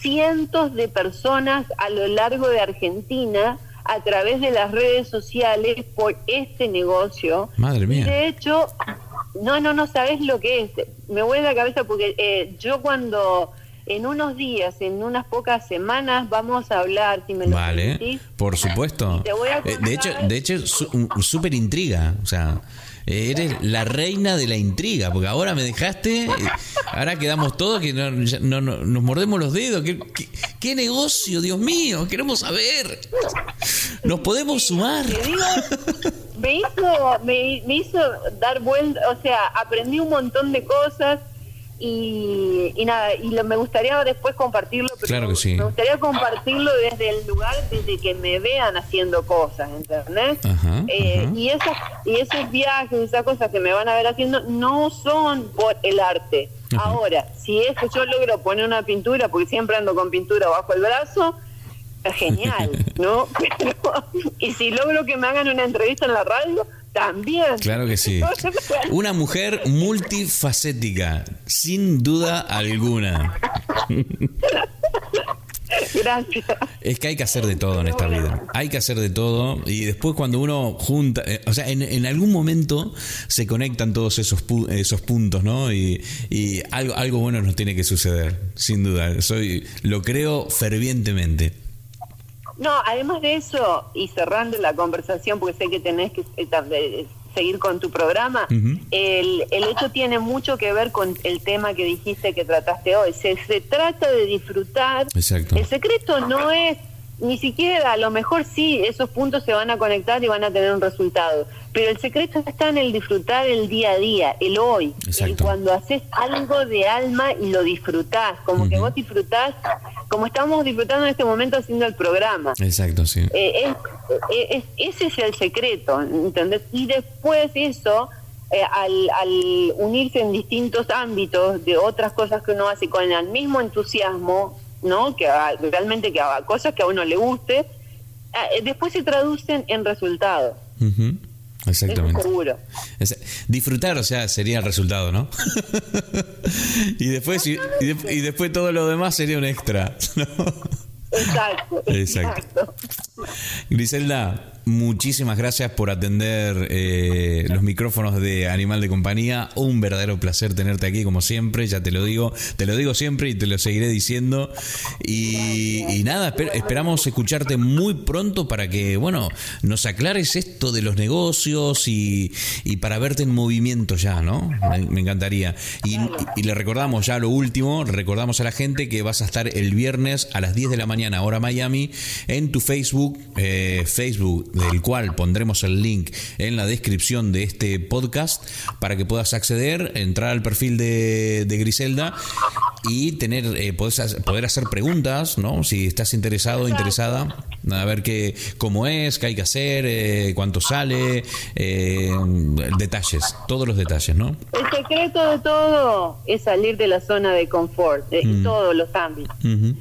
cientos de personas a lo largo de Argentina a través de las redes sociales por este negocio. Madre mía. de hecho, no, no, no sabes lo que es. Me vuelve la cabeza porque eh, yo cuando en unos días, en unas pocas semanas, vamos a hablar, si me lo Vale, permitís, por supuesto. Te voy a Eh, De hecho, de hecho, es su- súper intriga. O sea, eres la reina de la intriga, porque ahora me dejaste, eh, ahora quedamos todos que no, no- no- nos mordemos los dedos. ¿Qué, qué, negocio, Dios mío? Queremos saber. ¿Nos podemos sumar? Me hizo, me, me hizo dar vuelta, o sea, aprendí un montón de cosas y, y nada, y lo- me gustaría después compartirlo, pero Claro que sí. me gustaría compartirlo desde el lugar, desde que me vean haciendo cosas, ¿entendés? Ajá, Eh, ajá. Y, esas, y esos viajes, esas cosas que me van a ver haciendo, no son por el arte. Ajá. Ahora, si es que yo logro poner una pintura, porque siempre ando con pintura bajo el brazo, genial, ¿no? Pero- y si logro que me hagan una entrevista en la radio, también. Claro que sí. Una mujer multifacética, sin duda alguna. Gracias. Es que hay que hacer de todo en esta vida. Hay que hacer de todo. Y después cuando uno junta, eh, o sea, en, en algún momento se conectan todos esos, pu- esos puntos, ¿no? Y, y algo, algo bueno nos tiene que suceder, sin duda. Soy, lo creo fervientemente. No, además de eso, y cerrando la conversación, porque sé que tenés que eh, eh, seguir con tu programa, el, el hecho tiene mucho que ver con el tema que dijiste que trataste hoy. Se, se trata de disfrutar. Exacto. El secreto no es ni siquiera, a lo mejor sí, esos puntos se van a conectar y van a tener un resultado, pero el secreto está en el disfrutar el día a día, el hoy, Exacto. cuando haces algo de alma y lo disfrutás, como que vos disfrutás, como estamos disfrutando en este momento haciendo el programa. Exacto, sí. Eh, es- eh, es- ese es el secreto, ¿entendés? Y después eso, eh, al, al unirse en distintos ámbitos de otras cosas que uno hace con el mismo entusiasmo, ¿no? Que haga- realmente que haga cosas que a uno le guste, ah, eh, después se traducen en resultados. Exactamente. seguro. Es- disfrutar, o sea, sería el resultado, ¿no? y después y, y de- y después todo lo demás sería un extra. ¿no? Exacto. Exacto. exacto. Griselda, muchísimas gracias por atender eh, los micrófonos de Animal de Compañía. Un verdadero placer tenerte aquí, como siempre. Ya te lo digo, te lo digo siempre y te lo seguiré diciendo. Y, nada, esper- esperamos escucharte muy pronto para que, bueno, nos aclares esto de los negocios y, para verte en movimiento ya, ¿no? Me, me encantaría. Y, y le recordamos ya lo último, recordamos a la gente que vas a estar el viernes a las 10 de la mañana, hora Miami, en tu Facebook, eh, Facebook, del cual pondremos el link en la descripción de este podcast para que puedas acceder, entrar al perfil de, de Griselda y tener eh, podés hacer- poder hacer preguntas, ¿no? Si estás interesado o interesada, a ver qué cómo es, qué hay que hacer, eh, cuánto sale, eh, detalles, todos los detalles, ¿no? El secreto de todo es salir de la zona de confort, de- en todos los ámbitos.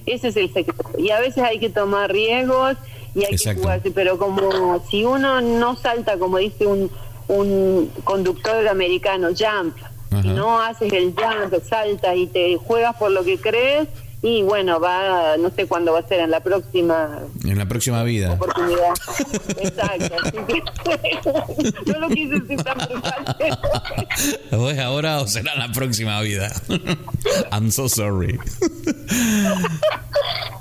Ese es el secreto. Y a veces hay que tomar riesgos y hay Exacto. que jugarse, pero como si uno no salta, como dice un, un conductor americano, jump, Si no haces el jump, saltas y te juegas por lo que crees, y bueno, va, no sé cuándo va a ser, en la próxima... En la próxima vida. Oportunidad. Exacto. Así que no lo quise decir tan. ¿O es ahora o será la próxima vida? I'm so sorry.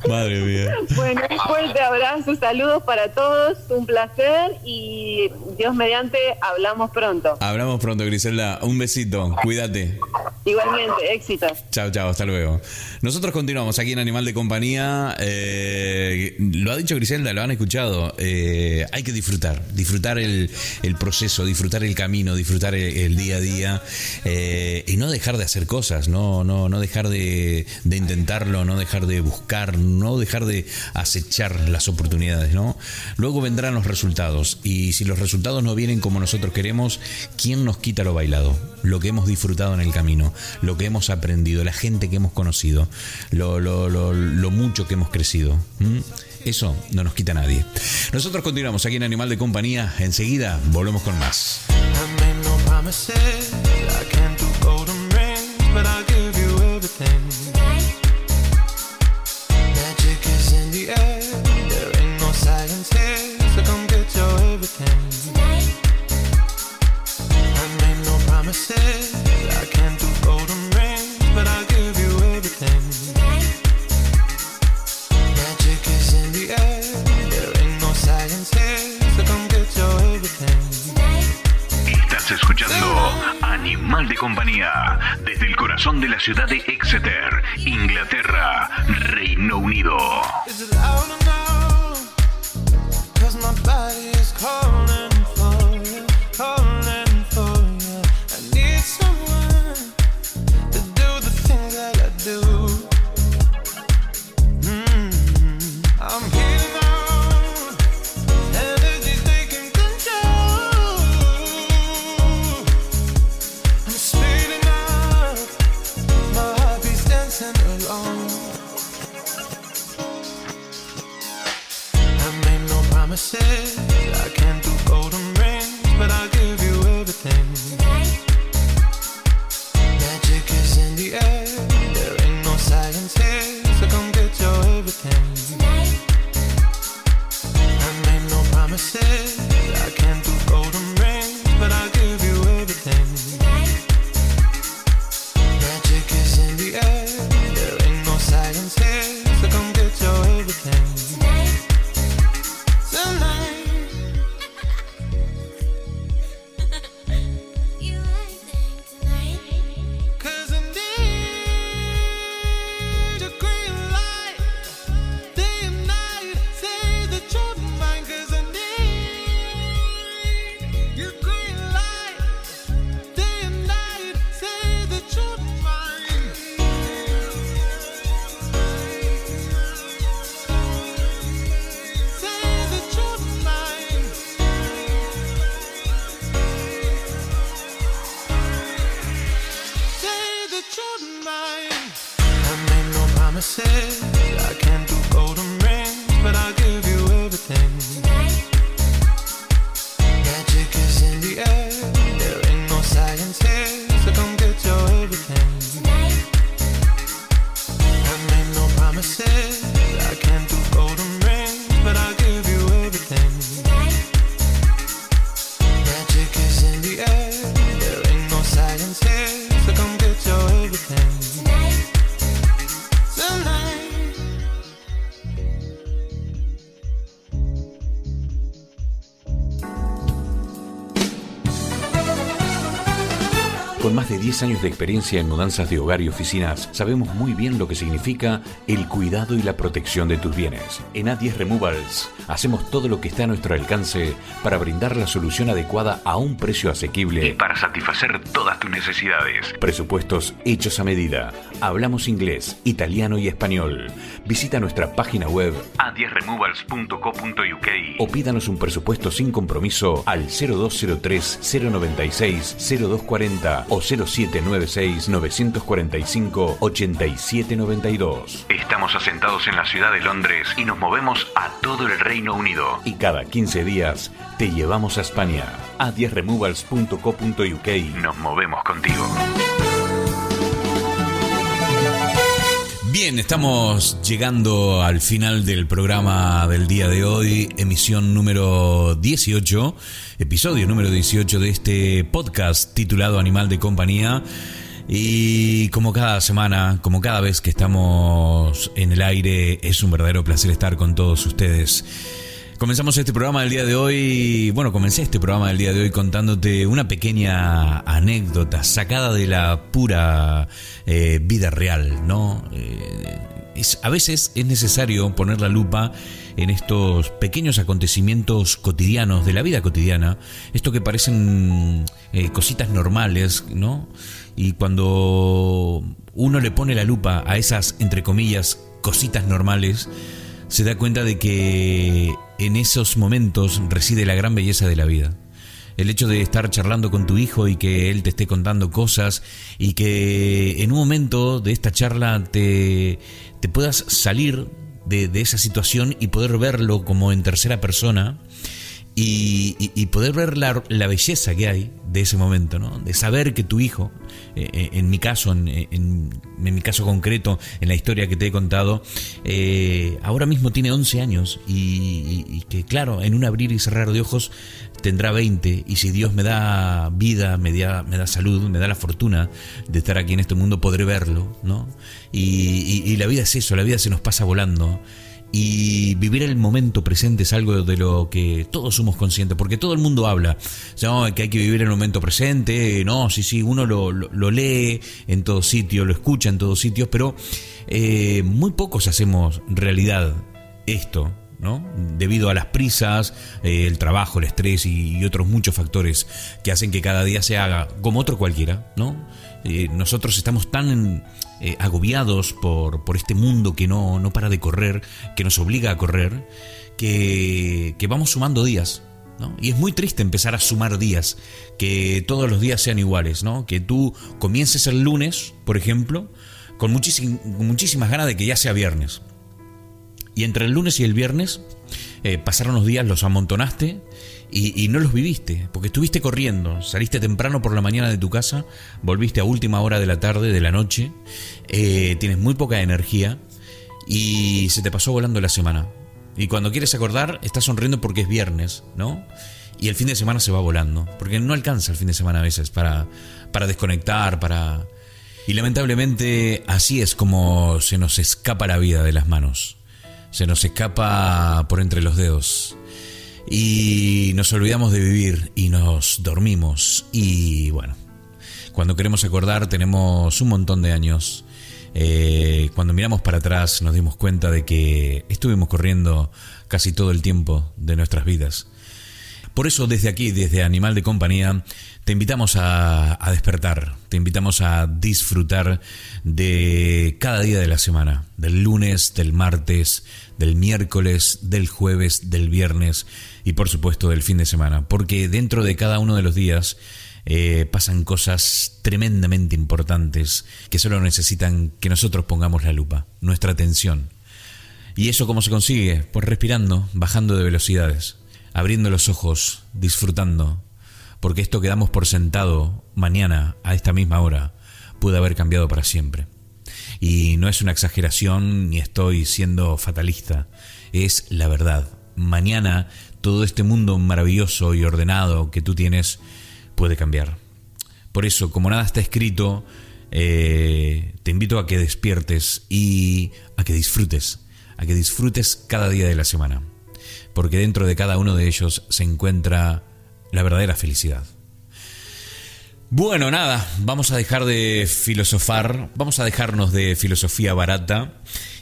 Madre mía. Bueno, un fuerte abrazo, saludos para todos, un placer y Dios mediante, hablamos pronto. Hablamos pronto, Griselda. Un besito, cuídate. Igualmente, éxito. Chao, chao, hasta luego. Nosotros continuamos aquí en Animal de Compañía. Eh, lo ha dicho Griselda, lo han escuchado. Eh, hay que disfrutar, disfrutar el, el, proceso, disfrutar el camino, disfrutar el, día a día eh, y no dejar de hacer cosas, no, no, no dejar de, de intentarlo, no dejar de buscar, no dejar de acechar las oportunidades, ¿no? Luego vendrán los resultados y si los resultados no vienen como nosotros queremos, ¿quién nos quita lo bailado? Lo que hemos disfrutado en el camino, lo que hemos aprendido, la gente que hemos conocido, lo, lo, lo, lo mucho que hemos crecido. Eso no nos quita nadie. Nosotros continuamos aquí en Animal de Compañía. Enseguida volvemos con más. Corazón de la años de experiencia en mudanzas de hogar y oficinas, sabemos muy bien lo que significa el cuidado y la protección de tus bienes. En A10 Removals hacemos todo lo que está a nuestro alcance para brindar la solución adecuada a un precio asequible y para satisfacer todas tus necesidades. Presupuestos hechos a medida. Hablamos inglés, italiano y español. Visita nuestra página web a10removals.co.uk o pídanos un presupuesto sin compromiso al 0203 096 0240 o 07 796-945-8792. Estamos asentados en la ciudad de Londres y nos movemos a todo el Reino Unido. Y cada 15 días te llevamos a España. a10removals.co.uk. Nos movemos contigo. Bien, estamos llegando al final del programa del día de hoy, emisión número 18, episodio número 18 de este podcast titulado Animal de Compañía. Y como cada semana, como cada vez que estamos en el aire, es un verdadero placer estar con todos ustedes. Comenzamos este programa del día de hoy, bueno, comencé este programa del día de hoy contándote una pequeña anécdota sacada de la pura eh, vida real, ¿no? Eh, a veces es necesario poner la lupa en estos pequeños acontecimientos cotidianos de la vida cotidiana, esto que parecen eh, cositas normales, ¿no? Y cuando uno le pone la lupa a esas, entre comillas, cositas normales, se da cuenta de que en esos momentos reside la gran belleza de la vida. El hecho de estar charlando con tu hijo y que él te esté contando cosas y que en un momento de esta charla te, te puedas salir de, esa situación y poder verlo como en tercera persona y, poder ver la, belleza que hay de ese momento, ¿no? De saber que tu hijo, eh, eh, en mi caso, en, mi caso concreto, en la historia que te he contado, eh, ahora mismo tiene 11 años y, que, claro, en un abrir y cerrar de ojos tendrá 20 y si Dios me da vida, me da, me da salud, me da la fortuna de estar aquí en este mundo, podré verlo, ¿no? y la vida es eso, la vida se nos pasa volando. Y vivir el momento presente es algo de lo que todos somos conscientes, porque todo el mundo habla, que hay que vivir el momento presente, no, sí, sí, uno lo, lee en todo sitio, lo escucha en todos sitios, pero eh, muy pocos hacemos realidad esto, ¿no? Debido a las prisas, eh, el trabajo, el estrés y, otros muchos factores que hacen que cada día se haga como otro cualquiera, ¿no? Eh, nosotros estamos tan eh, agobiados por, por, este mundo que no, no, para de correr, que nos obliga a correr, que, que vamos sumando días. ¿no? Y es muy triste empezar a sumar días, que todos los días sean iguales, ¿no? que tú comiences el lunes, por ejemplo, con, muchísimas ganas de que ya sea viernes. Y entre el lunes y el viernes eh, pasaron los días, los amontonaste y, no los viviste, porque estuviste corriendo, saliste temprano por la mañana de tu casa, volviste a última hora de la tarde, de la noche, eh, tienes muy poca energía y se te pasó volando la semana. Y cuando quieres acordar, estás sonriendo porque es viernes, ¿no? Y el fin de semana se va volando, porque no alcanza el fin de semana a veces para, para desconectar, para... Y lamentablemente así es como se nos escapa la vida de las manos. Se nos escapa por entre los dedos y nos olvidamos de vivir y nos dormimos y bueno, cuando queremos acordar tenemos un montón de años. Eh, cuando miramos para atrás nos dimos cuenta de que estuvimos corriendo casi todo el tiempo de nuestras vidas. Por eso desde aquí, desde Animal de Compañía, te invitamos a, despertar, te invitamos a disfrutar de cada día de la semana, del lunes, del martes, del miércoles, del jueves, del viernes y por supuesto del fin de semana, porque dentro de cada uno de los días eh, pasan cosas tremendamente importantes que solo necesitan que nosotros pongamos la lupa, nuestra atención. ¿Y eso cómo se consigue? Pues respirando, bajando de velocidades, abriendo los ojos, disfrutando, porque esto que damos por sentado mañana a esta misma hora puede haber cambiado para siempre. Y no es una exageración ni estoy siendo fatalista, es la verdad. Mañana todo este mundo maravilloso y ordenado que tú tienes puede cambiar. Por eso, como nada está escrito, eh, te invito a que despiertes y a que disfrutes, a que disfrutes cada día de la semana, porque dentro de cada uno de ellos se encuentra la verdadera felicidad. Bueno, nada, vamos a dejar de filosofar, vamos a dejarnos de filosofía barata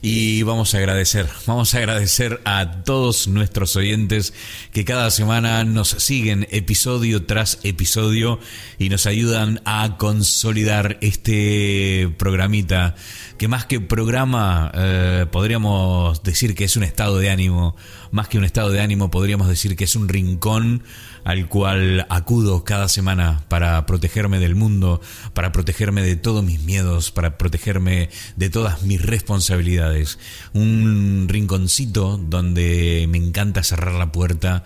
y vamos a agradecer, vamos a agradecer a todos nuestros oyentes que cada semana nos siguen episodio tras episodio y nos ayudan a consolidar este programita que más que programa eh, podríamos decir que es un estado de ánimo, más que un estado de ánimo podríamos decir que es un rincón al cual acudo cada semana para protegerme del mundo, para protegerme de todos mis miedos, para protegerme de todas mis responsabilidades. Un rinconcito donde me encanta cerrar la puerta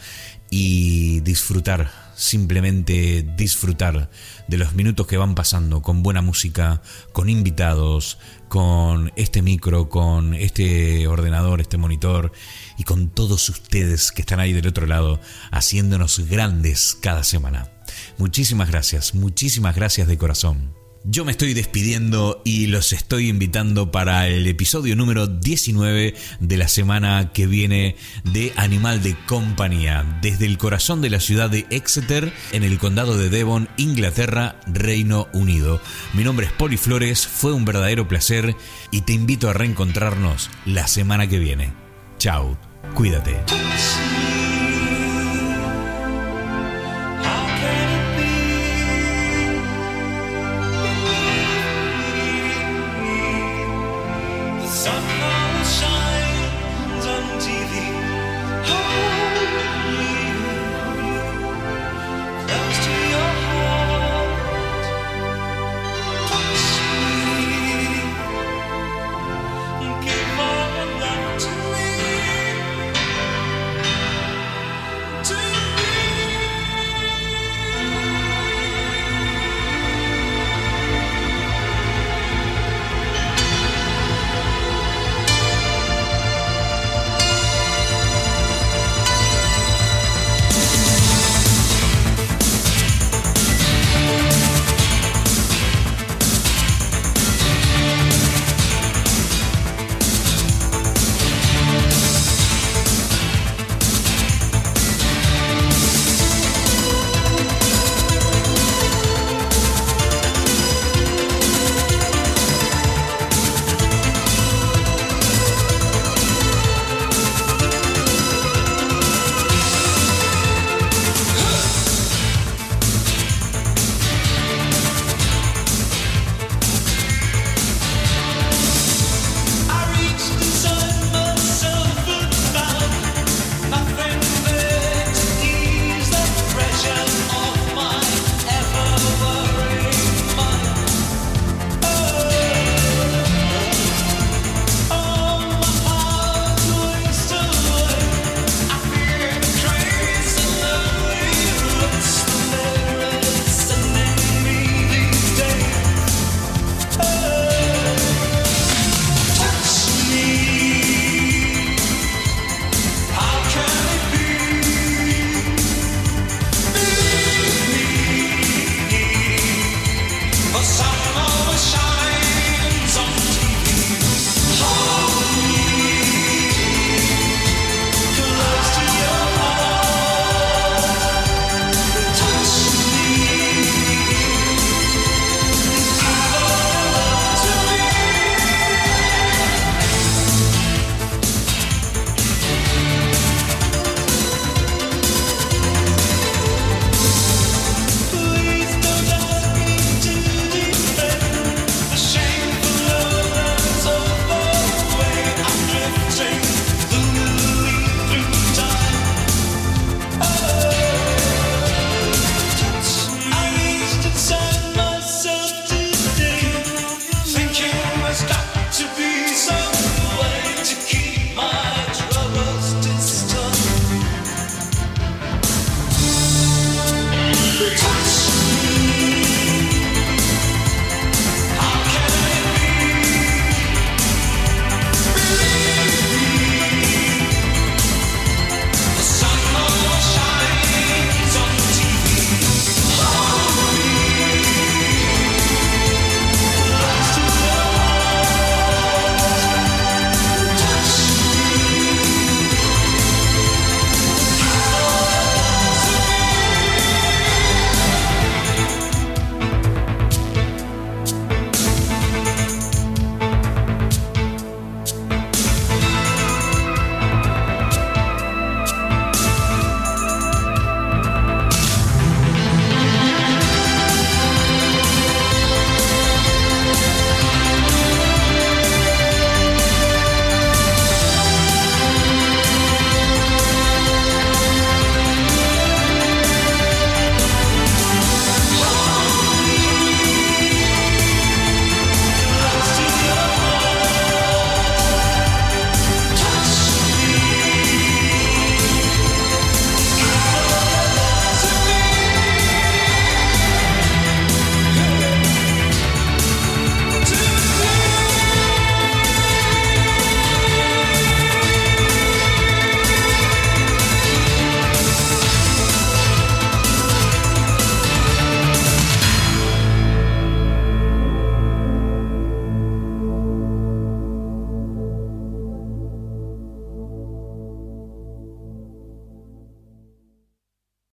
y disfrutar simplemente disfrutar de los minutos que van pasando con buena música, con invitados, con este micro, con este ordenador, este monitor y con todos ustedes que están ahí del otro lado haciéndonos grandes cada semana. Muchísimas gracias, muchísimas gracias de corazón. Yo me estoy despidiendo y los estoy invitando para el episodio número 19 de la semana que viene de Animal de Compañía, desde el corazón de la ciudad de Exeter, en el condado de Devon, Inglaterra, Reino Unido. Mi nombre es Poli Flores, fue un verdadero placer y te invito a reencontrarnos la semana que viene. Chao, cuídate.